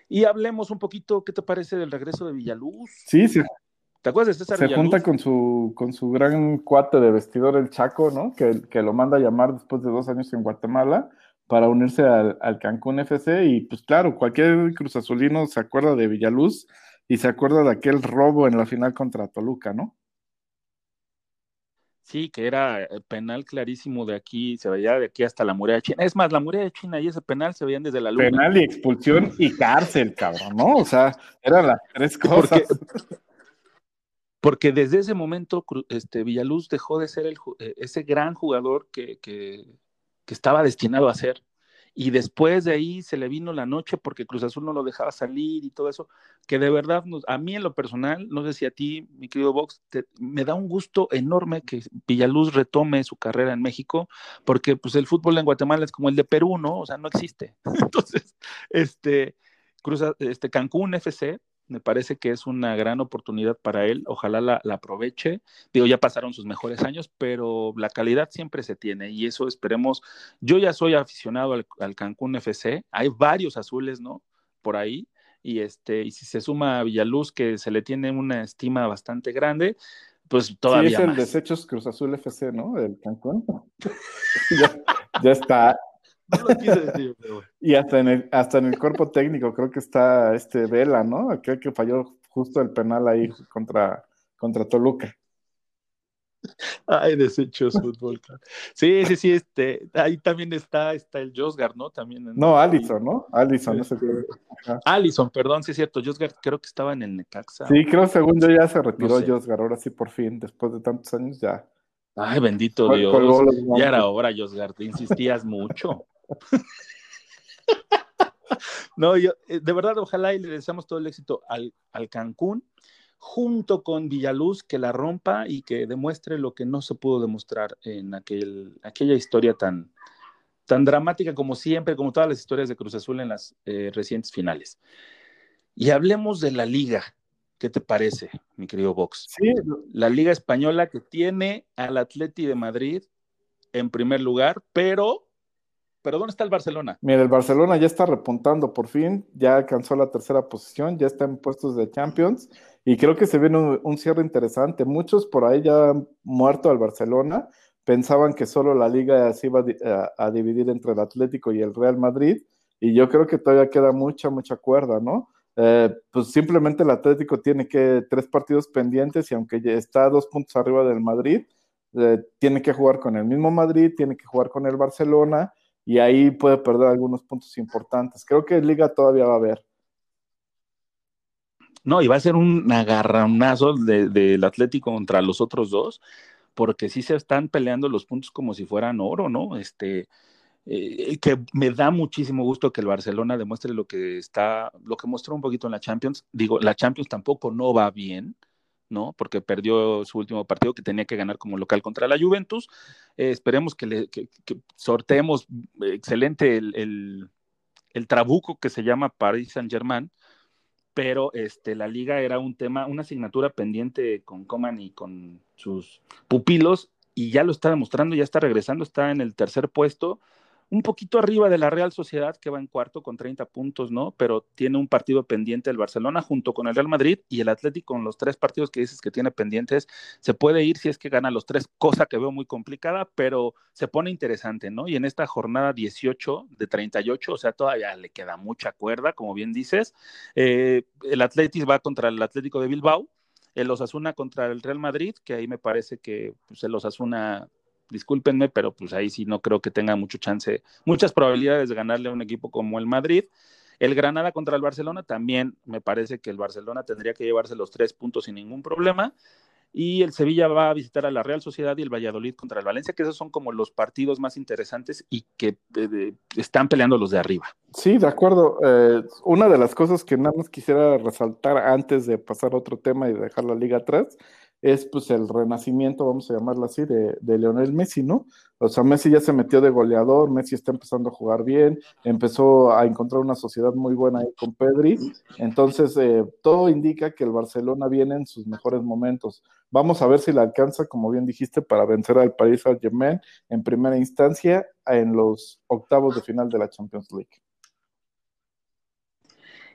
Y hablemos un poquito, ¿qué te parece del regreso de Villaluz? Sí, sí. ¿Te acuerdas de César Se junta con su, con su gran cuate de vestidor, el Chaco, ¿no? Que, que lo manda a llamar después de dos años en Guatemala para unirse al, al, Cancún FC. Y pues claro, cualquier Cruz Azulino se acuerda de Villaluz y se acuerda de aquel robo en la final contra Toluca, ¿no? Sí, que era eh, penal clarísimo de aquí, se veía de aquí hasta la muralla china. Es más, la muralla china y ese penal se veían desde la luna. Penal y expulsión y cárcel, cabrón, ¿no? O sea, eran las tres cosas. Porque, porque desde ese momento este, Villaluz dejó de ser el, eh, ese gran jugador que, que, que estaba destinado a ser y después de ahí se le vino la noche porque Cruz Azul no lo dejaba salir y todo eso, que de verdad nos, a mí en lo personal, no sé si a ti, mi querido Vox, me da un gusto enorme que Villaluz retome su carrera en México, porque pues el fútbol en Guatemala es como el de Perú, ¿no? O sea, no existe. Entonces, este, Cruz, este Cancún FC me parece que es una gran oportunidad para él, ojalá la, aproveche. Digo, ya pasaron sus mejores años, pero la calidad siempre se tiene y eso esperemos. Yo ya soy aficionado al, Cancún FC, hay varios azules, ¿no? Por ahí. Y, este, y si se suma a Villaluz, que se le tiene una estima bastante grande, pues todavía. Sí, es el Desechos Cruz Azul FC, ¿no? El Cancún. ya está, y hasta en, el, hasta en el cuerpo técnico creo que está este Vela, ¿no? Creo que falló justo el penal ahí contra, contra Toluca. Ay, desechos fútbol. Sí, sí, sí, este, ahí también está, está el Josgar, ¿no? También no, Allison, ¿no? Allison, no sé Allison, perdón, sí es cierto, Josgar creo que estaba en el Necaxa. Sí, creo según yo ya se retiró Josgar, ahora sí por fin, después de tantos años ya. Ay, bendito Dios. Ya era hora, Josgar, te insistías mucho. no, yo, eh, de verdad, ojalá y le deseamos todo el éxito al, al Cancún, junto con Villaluz, que la rompa y que demuestre lo que no se pudo demostrar en aquel, aquella historia tan, tan dramática como siempre, como todas las historias de Cruz Azul en las eh, recientes finales. Y hablemos de la liga. ¿Qué te parece, mi querido Vox? Sí. La liga española que tiene al Atleti de Madrid en primer lugar, pero pero ¿dónde está el Barcelona? Mira, el Barcelona ya está repuntando por fin, ya alcanzó la tercera posición, ya está en puestos de Champions y creo que se viene un, cierre interesante. Muchos por ahí ya han muerto al Barcelona, pensaban que solo la liga se iba a, dividir entre el Atlético y el Real Madrid y yo creo que todavía queda mucha, mucha cuerda, ¿no? Eh, pues simplemente el Atlético tiene que tres partidos pendientes y aunque está dos puntos arriba del Madrid, eh, tiene que jugar con el mismo Madrid, tiene que jugar con el Barcelona y ahí puede perder algunos puntos importantes. Creo que Liga todavía va a haber. No, y va a ser un agarronazo del Atlético contra los otros dos, porque sí se están peleando los puntos como si fueran oro, ¿no? Este, eh, que me da muchísimo gusto que el Barcelona demuestre lo que está, lo que mostró un poquito en la Champions. Digo, la Champions tampoco no va bien, ¿no? Porque perdió su último partido que tenía que ganar como local contra la Juventus. Eh, esperemos que, le, sorteemos excelente el, trabuco que se llama Paris Saint-Germain, pero este, la liga era un tema, una asignatura pendiente con Coman y con sus pupilos, y ya lo está demostrando, ya está regresando, está en el tercer puesto un poquito arriba de la Real Sociedad, que va en cuarto con 30 puntos, ¿no? Pero tiene un partido pendiente el Barcelona junto con el Real Madrid y el Atlético con los tres partidos que dices que tiene pendientes. Se puede ir si es que gana los tres, cosa que veo muy complicada, pero se pone interesante, ¿no? Y en esta jornada 18 de 38, o sea, todavía le queda mucha cuerda, como bien dices. Eh, el Atlético va contra el Atlético de Bilbao, el Osasuna contra el Real Madrid, que ahí me parece que pues, el Osasuna discúlpenme, pero pues ahí sí no creo que tenga mucho chance, muchas probabilidades de ganarle a un equipo como el Madrid. El Granada contra el Barcelona también me parece que el Barcelona tendría que llevarse los tres puntos sin ningún problema. Y el Sevilla va a visitar a la Real Sociedad y el Valladolid contra el Valencia, que esos son como los partidos más interesantes y que eh, están peleando los de arriba. Sí, de acuerdo. Eh, una de las cosas que nada más quisiera resaltar antes de pasar a otro tema y dejar la liga atrás es pues el renacimiento, vamos a llamarlo así, de, de Leonel Messi, ¿no? O sea, Messi ya se metió de goleador, Messi está empezando a jugar bien, empezó a encontrar una sociedad muy buena ahí con Pedri, entonces eh, todo indica que el Barcelona viene en sus mejores momentos. Vamos a ver si le alcanza, como bien dijiste, para vencer al Paris Saint-Germain en primera instancia en los octavos de final de la Champions League.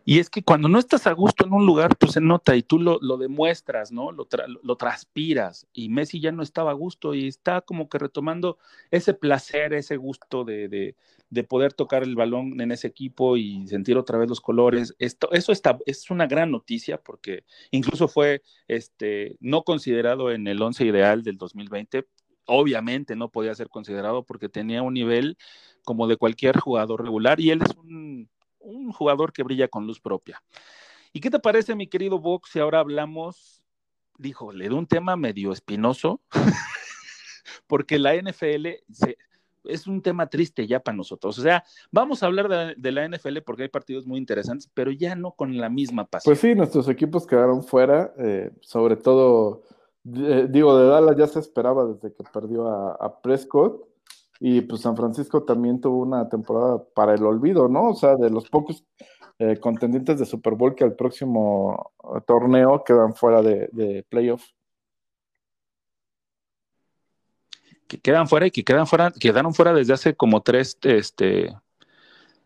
Y es que cuando no estás a gusto en un lugar, pues se nota y tú lo, lo demuestras, ¿no? Lo, lo, transpiras. Y Messi ya no estaba a gusto y está como que retomando ese placer, ese gusto de, de, de poder tocar el balón en ese equipo y sentir otra vez los colores. Esto, eso está, es una gran noticia porque incluso fue este, no considerado en el once ideal del 2020. Obviamente no podía ser considerado porque tenía un nivel como de cualquier jugador regular y él es un un jugador que brilla con luz propia. ¿Y qué te parece, mi querido Vox, si ahora hablamos, dijo, le de un tema medio espinoso, porque la NFL es un tema triste ya para nosotros. O sea, vamos a hablar de, la NFL porque hay partidos muy interesantes, pero ya no con la misma pasión. Pues sí, nuestros equipos quedaron fuera, eh, sobre todo, eh, digo, de Dallas ya se esperaba desde que perdió a Prescott y pues San Francisco también tuvo una temporada para el olvido, ¿no? O sea, de los pocos eh, contendientes de Super Bowl que al próximo eh, torneo quedan fuera de, de playoff. Que quedan fuera y que quedan fuera, quedaron fuera desde hace como tres, este,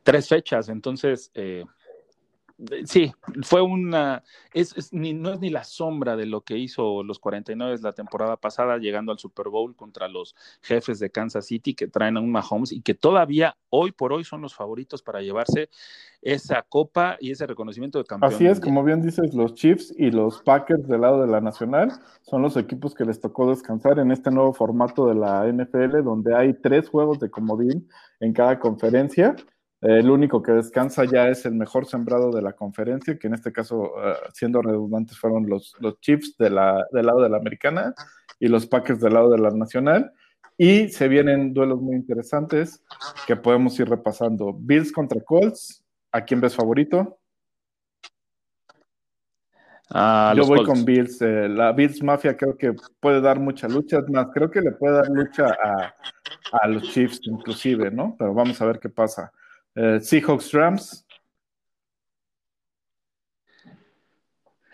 tres fechas. Entonces, eh, Sí, fue una, es, ni, no es ni la sombra de lo que hizo los 49 la temporada pasada, llegando al Super Bowl contra los jefes de Kansas City que traen a un Mahomes y que todavía hoy por hoy son los favoritos para llevarse esa copa y ese reconocimiento de campeón. Así es, como bien dices, los Chiefs y los Packers del lado de la Nacional son los equipos que les tocó descansar en este nuevo formato de la NFL, donde hay tres juegos de comodín en cada conferencia el único que descansa ya es el mejor sembrado de la conferencia, que en este caso, eh, siendo redundantes, fueron los, los Chiefs de la, del lado de la americana y los Packers del lado de la nacional. Y se vienen duelos muy interesantes que podemos ir repasando. Bills contra Colts. ¿A quién ves favorito? Yo voy con Bills. Eh, la Bills Mafia creo que puede dar mucha lucha. Es más, creo que le puede dar lucha a, a los Chiefs inclusive, ¿no? Pero vamos a ver qué pasa. Eh, Seahawks Rams.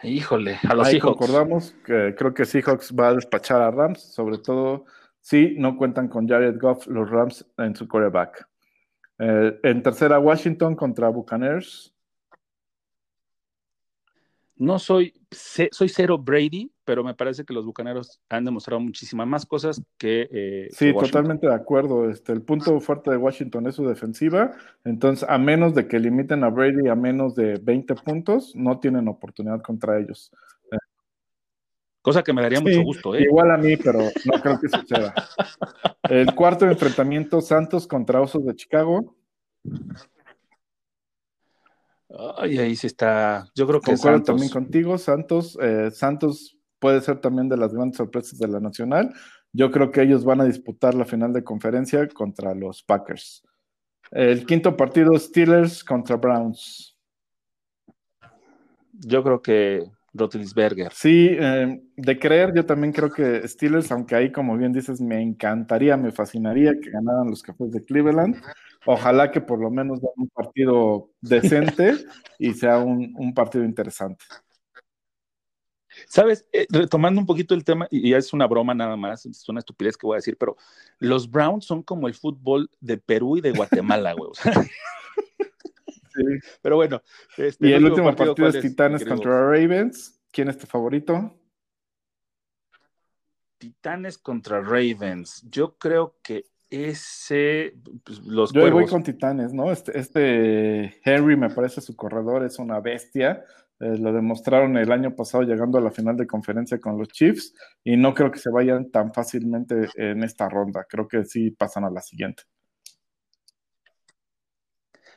Híjole, a los Ahí Seahawks. concordamos que creo que Seahawks va a despachar a Rams, sobre todo si no cuentan con Jared Goff los Rams en su quarterback. Eh, en tercera, Washington contra Buccaneers. No soy, soy cero Brady, pero me parece que los Bucaneros han demostrado muchísimas más cosas que. Eh, sí, totalmente de acuerdo. Este, el punto fuerte de Washington es su defensiva. Entonces, a menos de que limiten a Brady a menos de 20 puntos, no tienen oportunidad contra ellos. Cosa que me daría mucho gusto, ¿eh? Igual a mí, pero no creo que suceda. El cuarto enfrentamiento, Santos contra Osos de Chicago. Ay, ahí sí está. Yo creo que Concuerdo también contigo, Santos. Eh, Santos puede ser también de las grandes sorpresas de la Nacional. Yo creo que ellos van a disputar la final de conferencia contra los Packers. El quinto partido, Steelers contra Browns. Yo creo que Rotlisberger. Sí, eh, de creer, yo también creo que Steelers, aunque ahí, como bien dices, me encantaría, me fascinaría que ganaran los Cafés de Cleveland. Ojalá que por lo menos den un partido decente y sea un, partido interesante. Sabes, eh, retomando un poquito el tema, y ya es una broma nada más, es una estupidez que voy a decir, pero los Browns son como el fútbol de Perú y de Guatemala, güey. sí. Pero bueno. Este, y el, último partido, es Titanes contra Ravens. ¿Quién es tu favorito? Titanes contra Ravens. Yo creo que ese, pues, los Yo voy con Titanes, ¿no? Este, este, Henry me parece su corredor, es una bestia. Eh, lo demostraron el año pasado llegando a la final de conferencia con los Chiefs y no creo que se vayan tan fácilmente en esta ronda. Creo que sí pasan a la siguiente.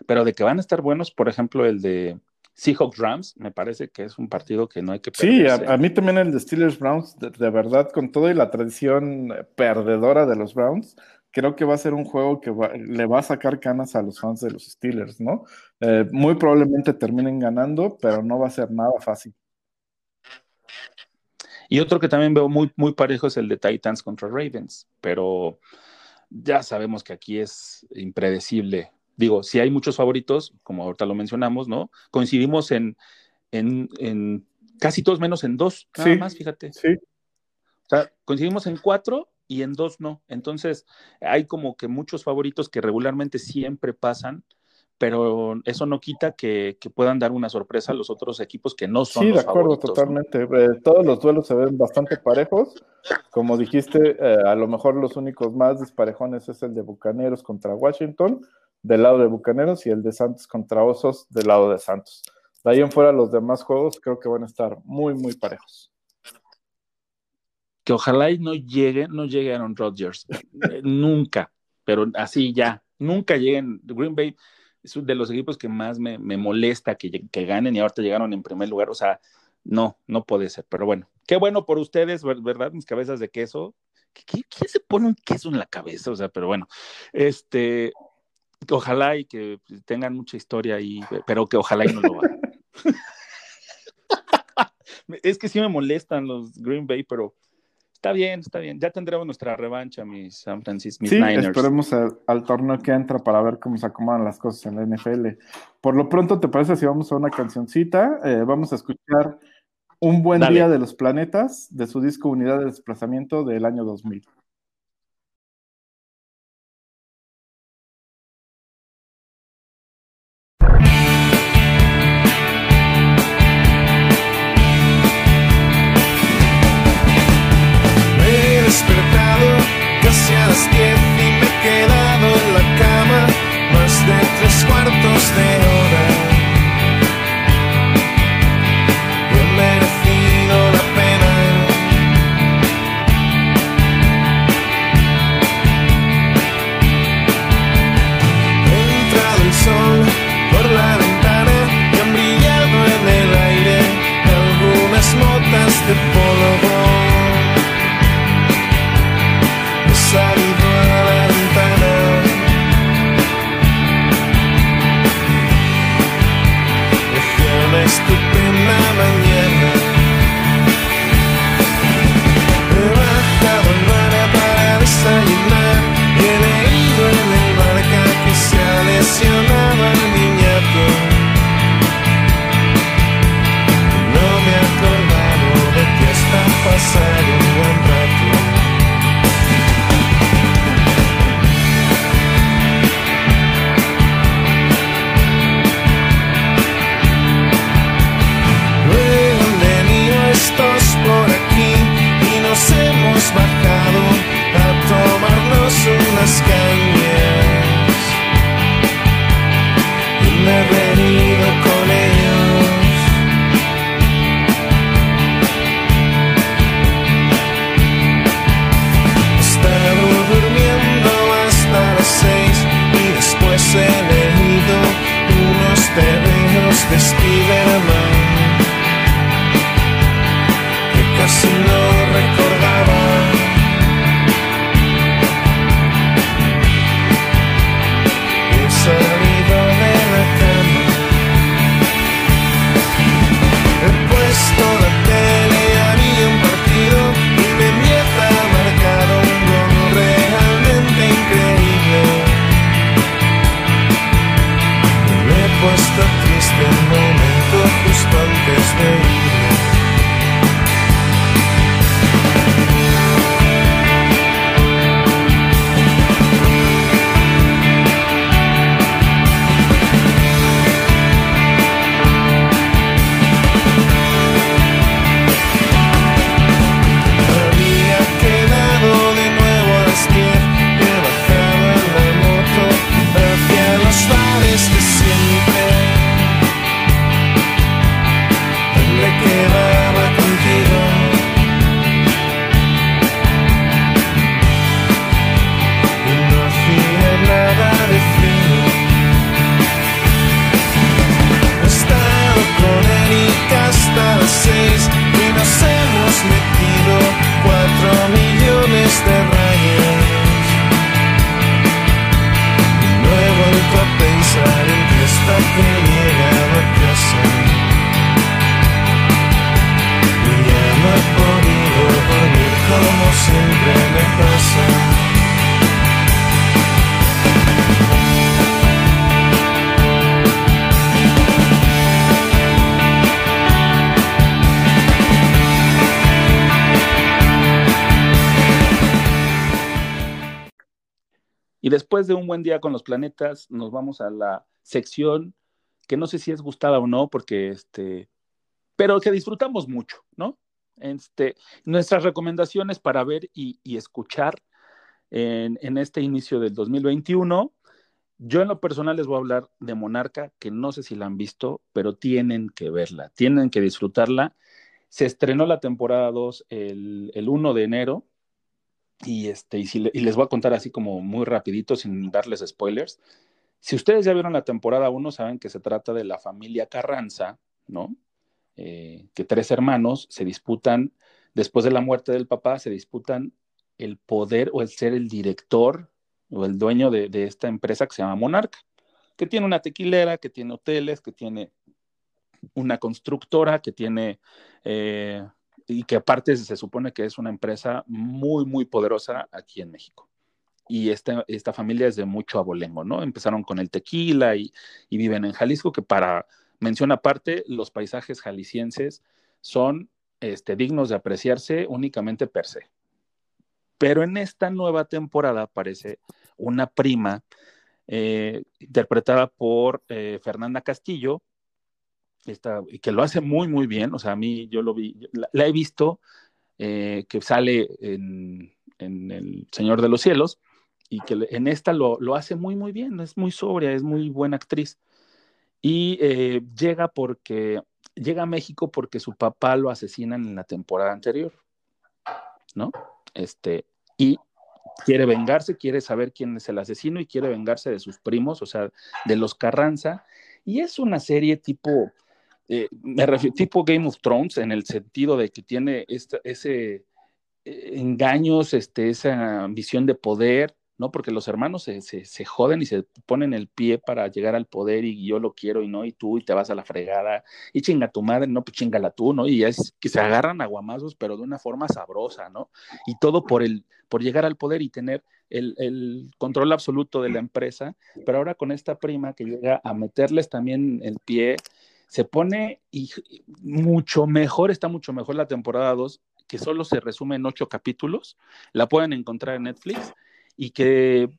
Pero de que van a estar buenos, por ejemplo, el de Seahawks Rams, me parece que es un partido que no hay que perder. Sí, a, mí también el de Steelers Browns, de, verdad, con todo y la tradición perdedora de los Browns, creo que va a ser un juego que le va a sacar canas a los fans de los Steelers, ¿no? Eh, muy probablemente terminen ganando, pero no va a ser nada fácil. Y otro que también veo muy, muy parejo es el de Titans contra Ravens, pero ya sabemos que aquí es impredecible. Digo, si hay muchos favoritos, como ahorita lo mencionamos, ¿no? Coincidimos en, en, casi todos menos en dos, nada más, fíjate. Sí. O sea, coincidimos en cuatro y en dos no. Entonces, hay como que muchos favoritos que regularmente siempre pasan, pero eso no quita que, puedan dar una sorpresa a los otros equipos que no son. Sí, de acuerdo, totalmente. Eh, todos los duelos se ven bastante parejos. Como dijiste, eh, a lo mejor los únicos más disparejones es el de Bucaneros contra Washington, del lado de Bucaneros, y el de Santos contra Osos, del lado de Santos. De ahí en fuera, los demás juegos creo que van a estar muy, muy parejos. Que ojalá y no llegue, no llegue Aaron Rodgers. Eh, nunca, pero así ya. Nunca lleguen. Green Bay es uno de los equipos que más me, molesta que, ganen y ahorita llegaron en primer lugar. O sea, no, no puede ser. Pero bueno, qué bueno por ustedes, ¿verdad? Mis cabezas de queso. ¿Quién, se pone un queso en la cabeza? O sea, pero bueno, este, ojalá y que tengan mucha historia ahí, pero que ojalá y no lo hagan. es que sí me molestan los Green Bay, pero Está bien, está bien. Ya tendremos nuestra revancha, mis San Francisco, mis sí, Esperemos al, torneo que entra para ver cómo se acomodan las cosas en la NFL. Por lo pronto, ¿te parece si vamos a una cancioncita? Eh, vamos a escuchar Un buen día de los planetas de su disco Unidad de Desplazamiento del año 2000. canciones que buen día con los planetas, nos vamos a la sección que no sé si es gustada o no, porque este, pero que disfrutamos mucho, ¿no? Este, nuestras recomendaciones para ver y, escuchar en, este inicio del 2021. Yo en lo personal les voy a hablar de Monarca, que no sé si la han visto, pero tienen que verla, tienen que disfrutarla. Se estrenó la temporada 2 el, el 1 de enero y, este, y, les voy a contar así como muy rapidito, sin darles spoilers. Si ustedes ya vieron la temporada 1, saben que se trata de la familia Carranza, ¿no? Eh, que tres hermanos se disputan, después de la muerte del papá, se disputan el poder o el ser el director o el dueño de, esta empresa que se llama Monarca, que tiene una tequilera, que tiene hoteles, que tiene una constructora, que tiene, eh, y que aparte se supone que es una empresa muy, muy poderosa aquí en México. Y esta, esta familia es de mucho abolengo, ¿no? Empezaron con el tequila y, y viven en Jalisco, que para Mención aparte, los paisajes jaliscienses son este, dignos de apreciarse únicamente per se. Pero en esta nueva temporada aparece una prima eh, interpretada por eh, Fernanda Castillo, esta, que lo hace muy, muy bien. O sea, a mí yo lo vi, la, he visto eh, que sale en, El Señor de los Cielos y que en esta lo, lo hace muy, muy bien. Es muy sobria, es muy buena actriz. Y eh, llega porque llega a México porque su papá lo asesinan en la temporada anterior, ¿no? Este, y quiere vengarse, quiere saber quién es el asesino y quiere vengarse de sus primos, o sea, de los Carranza. Y es una serie tipo, eh, me refiero, tipo Game of Thrones, en el sentido de que tiene ese eh, engaños, este, esa visión de poder, ¿no? Porque los hermanos se, se, joden y se ponen el pie para llegar al poder y yo lo quiero y no, y tú y te vas a la fregada y chinga tu madre, no, pues chingala tú, ¿no? Y es que se agarran aguamazos, pero de una forma sabrosa, ¿no? Y todo por, el, por llegar al poder y tener el, el control absoluto de la empresa, pero ahora con esta prima que llega a meterles también el pie, se pone y mucho mejor, está mucho mejor la temporada 2, que solo se resume en ocho capítulos, la pueden encontrar en Netflix y que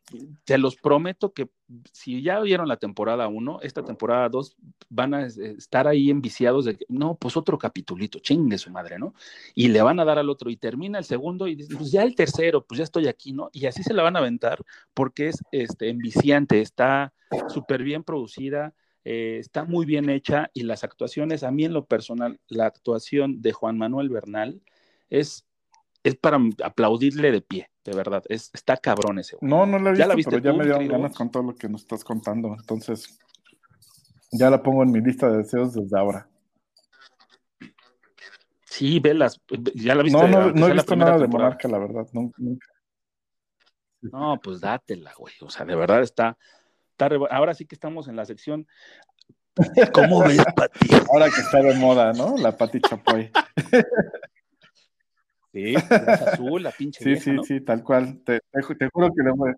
te los prometo que si ya vieron la temporada 1, esta temporada 2 van a estar ahí enviciados de que, no, pues otro capitulito, chingue su madre, ¿no? Y le van a dar al otro y termina el segundo y dice, pues ya el tercero, pues ya estoy aquí, ¿no? Y así se la van a aventar porque es este, enviciante, está súper bien producida, eh, está muy bien hecha y las actuaciones, a mí en lo personal, la actuación de Juan Manuel Bernal es, es para aplaudirle de pie de verdad. Es, está cabrón ese. No, no la he visto, pero ya me dieron ganas con todo lo que nos estás contando. Entonces, ya la pongo en mi lista de deseos desde ahora. Sí, velas. Ya la viste. No, no, no he visto nada de Monarca, la verdad. No, pues dátela, güey. O sea, de verdad está, está Ahora sí que estamos en la sección. ¿Cómo ves, Pati? Ahora que está de moda, ¿no? La Pati Chapoy. Sí, es azul, la pinche. Sí, sí, sí, tal cual. Te, juro que le voy,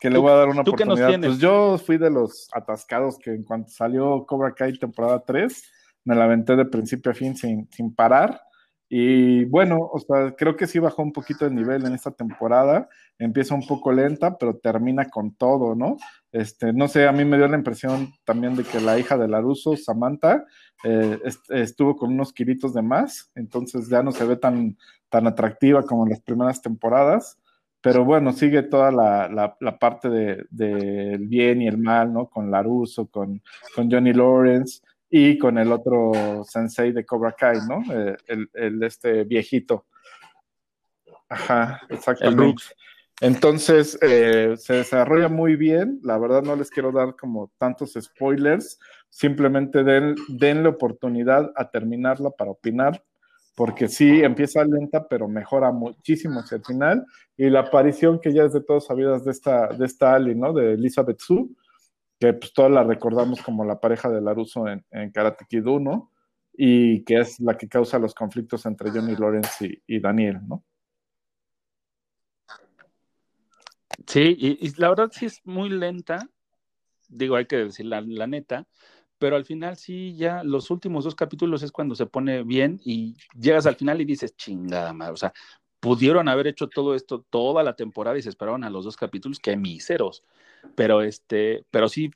que le voy a dar una oportunidad. Pues yo fui de los atascados que en cuanto salió Cobra Kai temporada 3, me la aventé de principio a fin sin, sin parar. Y bueno, o sea, creo que sí bajó un poquito de nivel en esta temporada. Empieza un poco lenta, pero termina con todo, ¿no? Este, no sé, a mí me dio la impresión también de que la hija de Laruso, Samantha, eh, estuvo con unos kilitos de más, entonces ya no se ve tan, tan atractiva como en las primeras temporadas. Pero bueno, sigue toda la, la, parte del de, bien y el mal, ¿no? Con Laruso, con, con Johnny Lawrence y con el otro sensei de Cobra Kai, ¿no? Eh, el, este viejito. Ajá, exactamente. Entonces, eh, se desarrolla muy bien. La verdad no les quiero dar como tantos spoilers. Simplemente den, denle oportunidad a terminarla para opinar, porque sí empieza lenta, pero mejora muchísimo hacia el final. Y la aparición que ya es de todos sabidas de esta, de esta Ali, ¿no? De Elizabeth Sue, que pues todos la recordamos como la pareja de Laruso en, Karate Kid 1 y que es la que causa los conflictos entre Johnny Lawrence y, Daniel, ¿no? Sí, y, la verdad sí es muy lenta, digo, hay que decir la, neta, pero al final sí, ya los últimos dos capítulos es cuando se pone bien y llegas al final y dices, chingada madre, o sea, pudieron haber hecho todo esto toda la temporada y se esperaron a los dos capítulos, que míseros. Pero este, pero sí,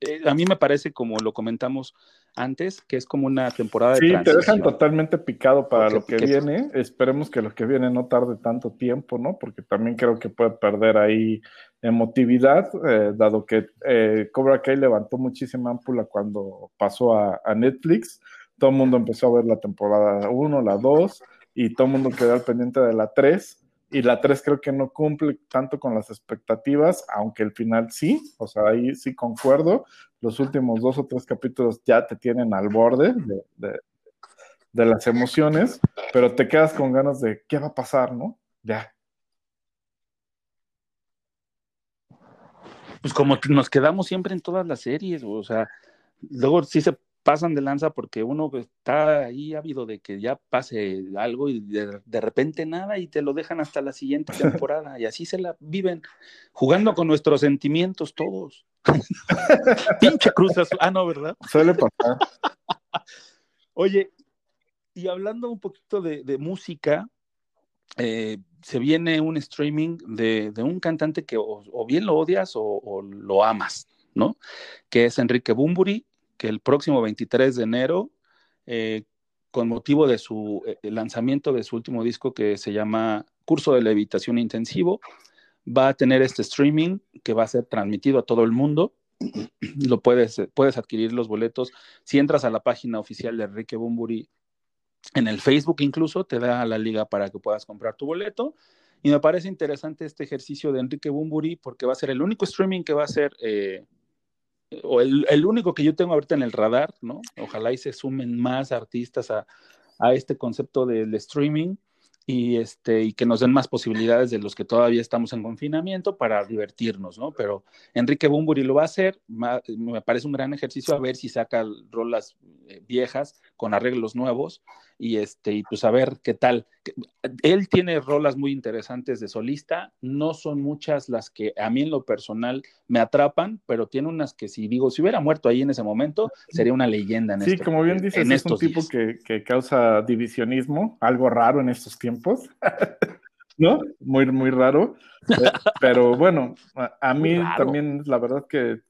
eh, a mí me parece, como lo comentamos antes, que es como una temporada de Sí, te dejan totalmente picado para lo que, viene. Esperemos que lo que viene no tarde tanto tiempo, ¿no? Porque también creo que puede perder ahí emotividad, eh, dado que eh, Cobra Kai levantó muchísima ámpula cuando pasó a, a Netflix. Todo el mundo empezó a ver la temporada 1, la 2, y todo el mundo quedó al pendiente de la 3 y la 3 creo que no cumple tanto con las expectativas, aunque el final sí, o sea, ahí sí concuerdo. Los últimos dos o tres capítulos ya te tienen al borde de, las emociones, pero te quedas con ganas de qué va a pasar, ¿no? Ya. Pues como nos quedamos siempre en todas las series, o sea, luego sí se pasan de lanza porque uno está ahí ávido de que ya pase algo y de, repente nada y te lo dejan hasta la siguiente temporada y así se la viven jugando con nuestros sentimientos todos. Pinche cruzas. Ah, no, ¿verdad? Suele pasar. Oye, y hablando un poquito de, música, eh, se viene un streaming de, un cantante que o, bien lo odias o, o, lo amas, ¿no? Que es Enrique Bumburi el próximo 23 de enero, eh, con motivo de su eh, lanzamiento de su último disco que se llama Curso de Levitación Intensivo, va a tener este streaming que va a ser transmitido a todo el mundo. Lo puedes, puedes adquirir los boletos si entras a la página oficial de Enrique Bumburi en el Facebook incluso te da la liga para que puedas comprar tu boleto. Y me parece interesante este ejercicio de Enrique Bumburi porque va a ser el único streaming que va a ser eh, o el, único que yo tengo ahorita en el radar, ¿no? Ojalá y se sumen más artistas a, a este concepto del streaming y, este, y que nos den más posibilidades de los que todavía estamos en confinamiento para divertirnos, ¿no? Pero Enrique Bumburi lo va a hacer, me parece un gran ejercicio a ver si saca rolas eh, viejas con arreglos nuevos y, este, y pues a ver qué tal. Él tiene rolas muy interesantes de solista, no son muchas las que a mí en lo personal me atrapan, pero tiene unas que si digo, si hubiera muerto ahí en ese momento, sería una leyenda. En sí, como bien dices, es un tipo que, que causa divisionismo, algo raro en estos tiempos ¿no? Muy, muy raro. Pero bueno, a, mí también la verdad que,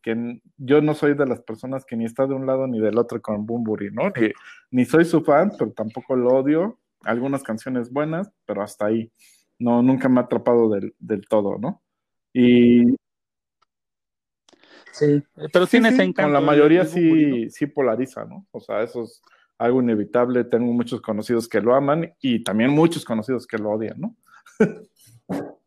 yo no soy de las personas que ni está de un lado ni del otro con Bumburi, ¿no? Ni, soy su fan, pero tampoco lo odio. Algunas canciones buenas, pero hasta ahí. No, nunca me ha atrapado del, todo, ¿no? Y. Sí, pero tiene Con la mayoría sí, sí polariza, ¿no? O sea, esos algo inevitable. Tengo muchos conocidos que lo aman y también muchos conocidos que lo odian, ¿no?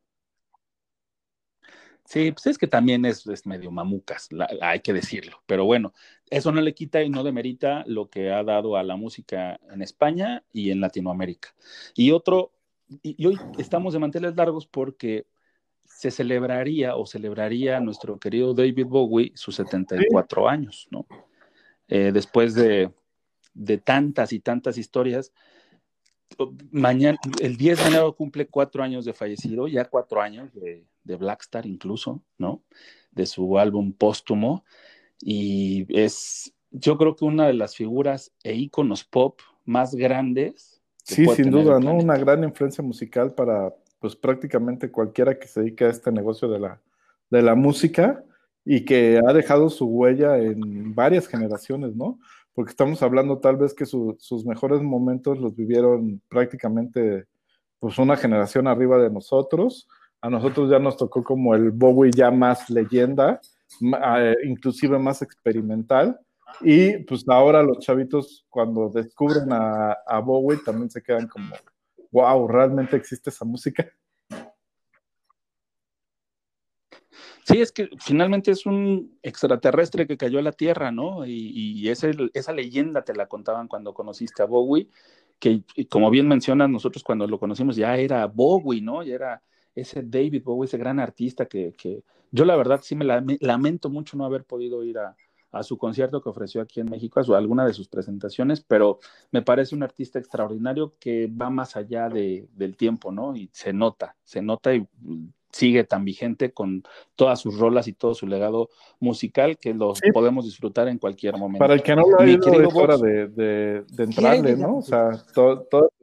Sí, pues es que también es, medio mamucas, hay que decirlo. Pero bueno, eso no le quita y no demerita lo que ha dado a la música en España y en Latinoamérica. Y otro, y, hoy estamos de manteles largos porque se celebraría o celebraría nuestro querido David Bowie sus 74 años, ¿no? Eh, después de de tantas y tantas historias. Mañana, el 10 de enero cumple cuatro años de fallecido, ya cuatro años de, de Blackstar incluso, ¿no? De su álbum póstumo. Y es, yo creo que una de las figuras e íconos pop más grandes. Sí, sin duda, ¿no? Una gran influencia musical para, pues prácticamente cualquiera que se dedique a este negocio de la, de la música y que ha dejado su huella en varias generaciones, ¿no? Porque estamos hablando tal vez que sus mejores momentos los vivieron prácticamente pues una generación arriba de nosotros. A nosotros ya nos tocó como el Bowie ya más leyenda, eh, inclusive más experimental. Y pues ahora los chavitos cuando descubren a, a Bowie también se quedan como, wow, ¿realmente existe esa música? Sí, es que finalmente es un extraterrestre que cayó a la Tierra, ¿no? Y, esa leyenda te la contaban cuando conociste a Bowie, que como bien mencionas, nosotros cuando lo conocimos ya era Bowie, ¿no? Ya era ese David Bowie, ese gran artista que, yo la verdad sí me, lamento mucho no haber podido ir a, su concierto que ofreció aquí en México, a, su, alguna de sus presentaciones, pero me parece un artista extraordinario que va más allá del tiempo, ¿no? Y se nota, se nota y sigue tan vigente con todas sus rolas y todo su legado musical que lo podemos disfrutar en cualquier momento. Para el que no lo ha es hora de, de, entrarle, ¿no? O sea, todo,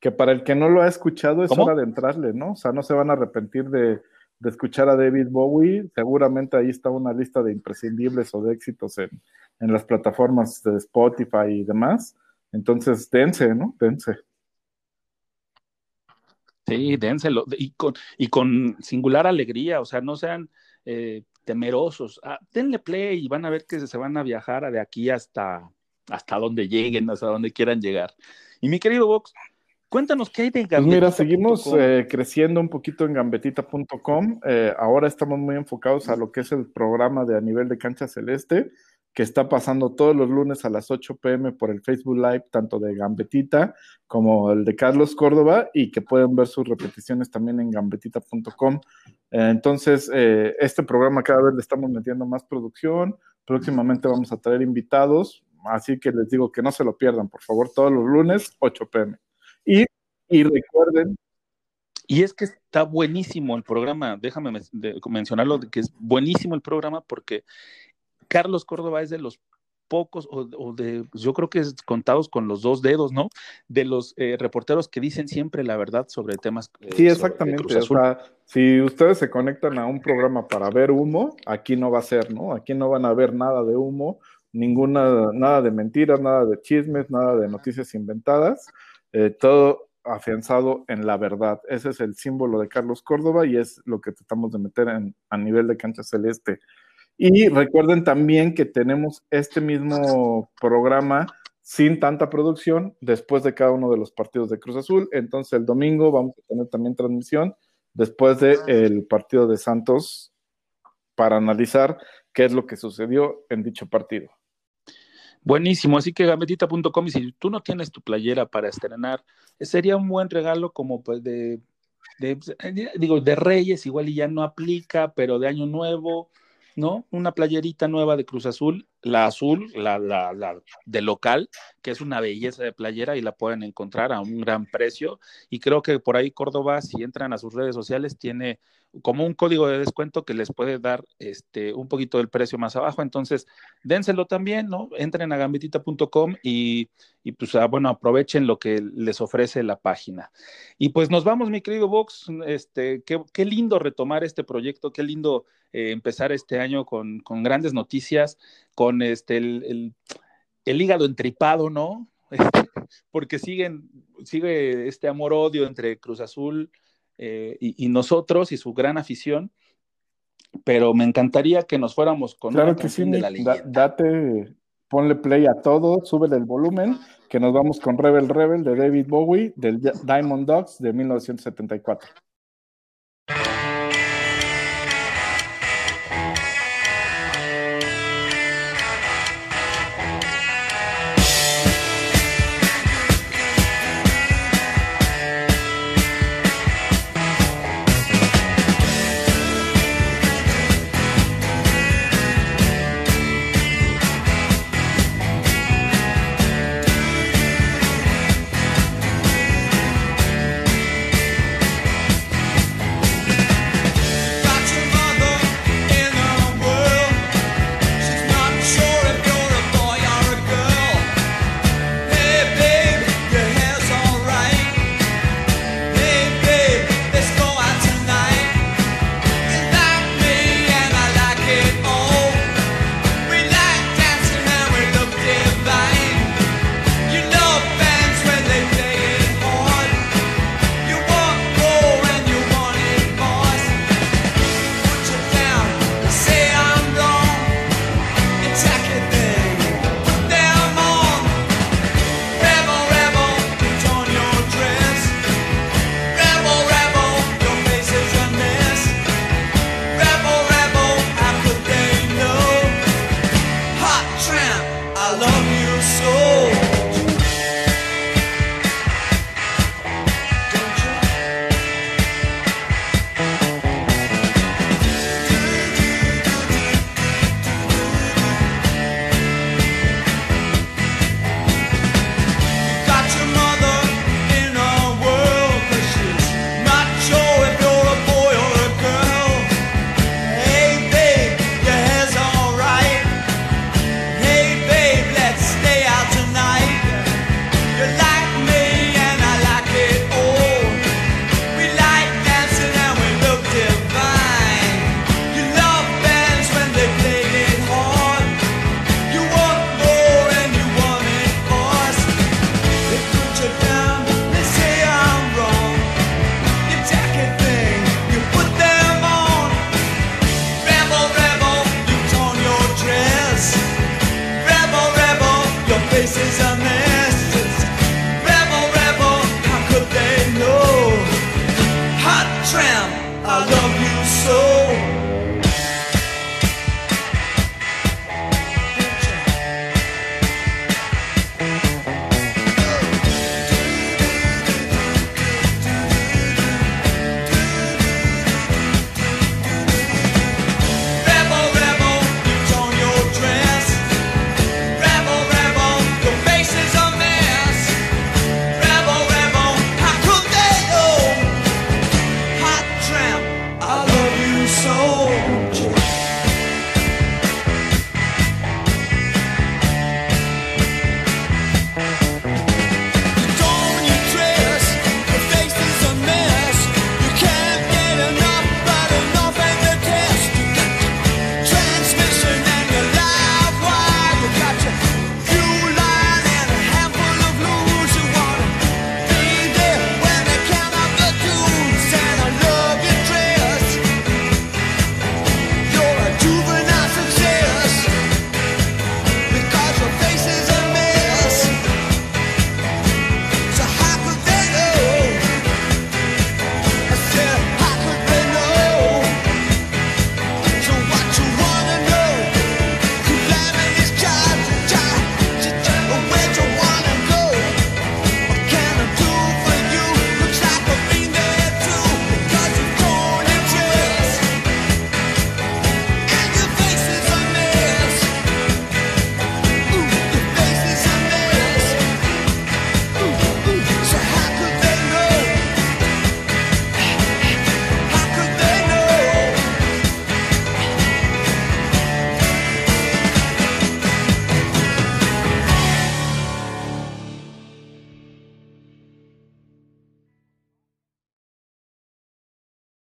que para el que no lo ha escuchado es hora de entrarle, ¿no? O sea, no se van a arrepentir de, de, escuchar a David Bowie. Seguramente ahí está una lista de imprescindibles o de éxitos en, en las plataformas de Spotify y demás. Entonces, dense, ¿no? Dense. Sí, dénselo. Y con, y con singular alegría, o sea, no sean eh, temerosos. Ah, denle play y van a ver que se van a viajar de aquí hasta, hasta donde lleguen, hasta donde quieran llegar. Y mi querido Vox, cuéntanos qué hay de Gambetita. Pues mira, seguimos eh, creciendo un poquito en gambetita.com. Eh, ahora estamos muy enfocados a lo que es el programa de a nivel de cancha celeste que está pasando todos los lunes a las 8 pm por el Facebook Live, tanto de Gambetita como el de Carlos Córdoba, y que pueden ver sus repeticiones también en gambetita.com. Entonces, eh, este programa cada vez le estamos metiendo más producción. Próximamente vamos a traer invitados, así que les digo que no se lo pierdan, por favor, todos los lunes, 8 pm. Y, y recuerden y es que está buenísimo el programa, déjame mencionarlo, que es buenísimo el programa porque Carlos Córdoba es de los pocos, o, de, yo creo que es contados con los dos dedos, ¿no? De los eh, reporteros que dicen siempre la verdad sobre temas. Eh, sí, exactamente. O sea, si ustedes se conectan a un programa para ver humo, aquí no va a ser, ¿no? Aquí no van a ver nada de humo, ninguna, nada de mentiras, nada de chismes, nada de noticias inventadas, eh, todo afianzado en la verdad. Ese es el símbolo de Carlos Córdoba y es lo que tratamos de meter en, a nivel de cancha celeste. Y recuerden también que tenemos este mismo programa sin tanta producción después de cada uno de los partidos de Cruz Azul. Entonces el domingo vamos a tener también transmisión después del partido de Santos para analizar qué es lo que sucedió en dicho partido. Buenísimo, así que gambetita.com y si tú no tienes tu playera para estrenar, sería un buen regalo como pues de, de, digo, de Reyes, igual y ya no aplica, pero de Año Nuevo, ¿no? Una playerita nueva de Cruz Azul, la azul, la, la, la, de local, que es una belleza de playera y la pueden encontrar a un gran precio. Y creo que por ahí Córdoba, si entran a sus redes sociales, tiene como un código de descuento que les puede dar este, un poquito del precio más abajo. Entonces, dénselo también, ¿no? Entren a gambitita.com y, y pues, ah, bueno, aprovechen lo que les ofrece la página. Y pues nos vamos, mi querido Vox. Este, qué, qué lindo retomar este proyecto, qué lindo eh, empezar este año con, con, grandes noticias, con este, el, el, hígado entripado, ¿no? porque siguen, sigue este amor-odio entre Cruz Azul eh, y, nosotros y su gran afición, pero me encantaría que nos fuéramos con claro que sí, de la leyenda. date, ponle play a todo, súbele el volumen, que nos vamos con Rebel Rebel de David Bowie, del Diamond Dogs de 1974.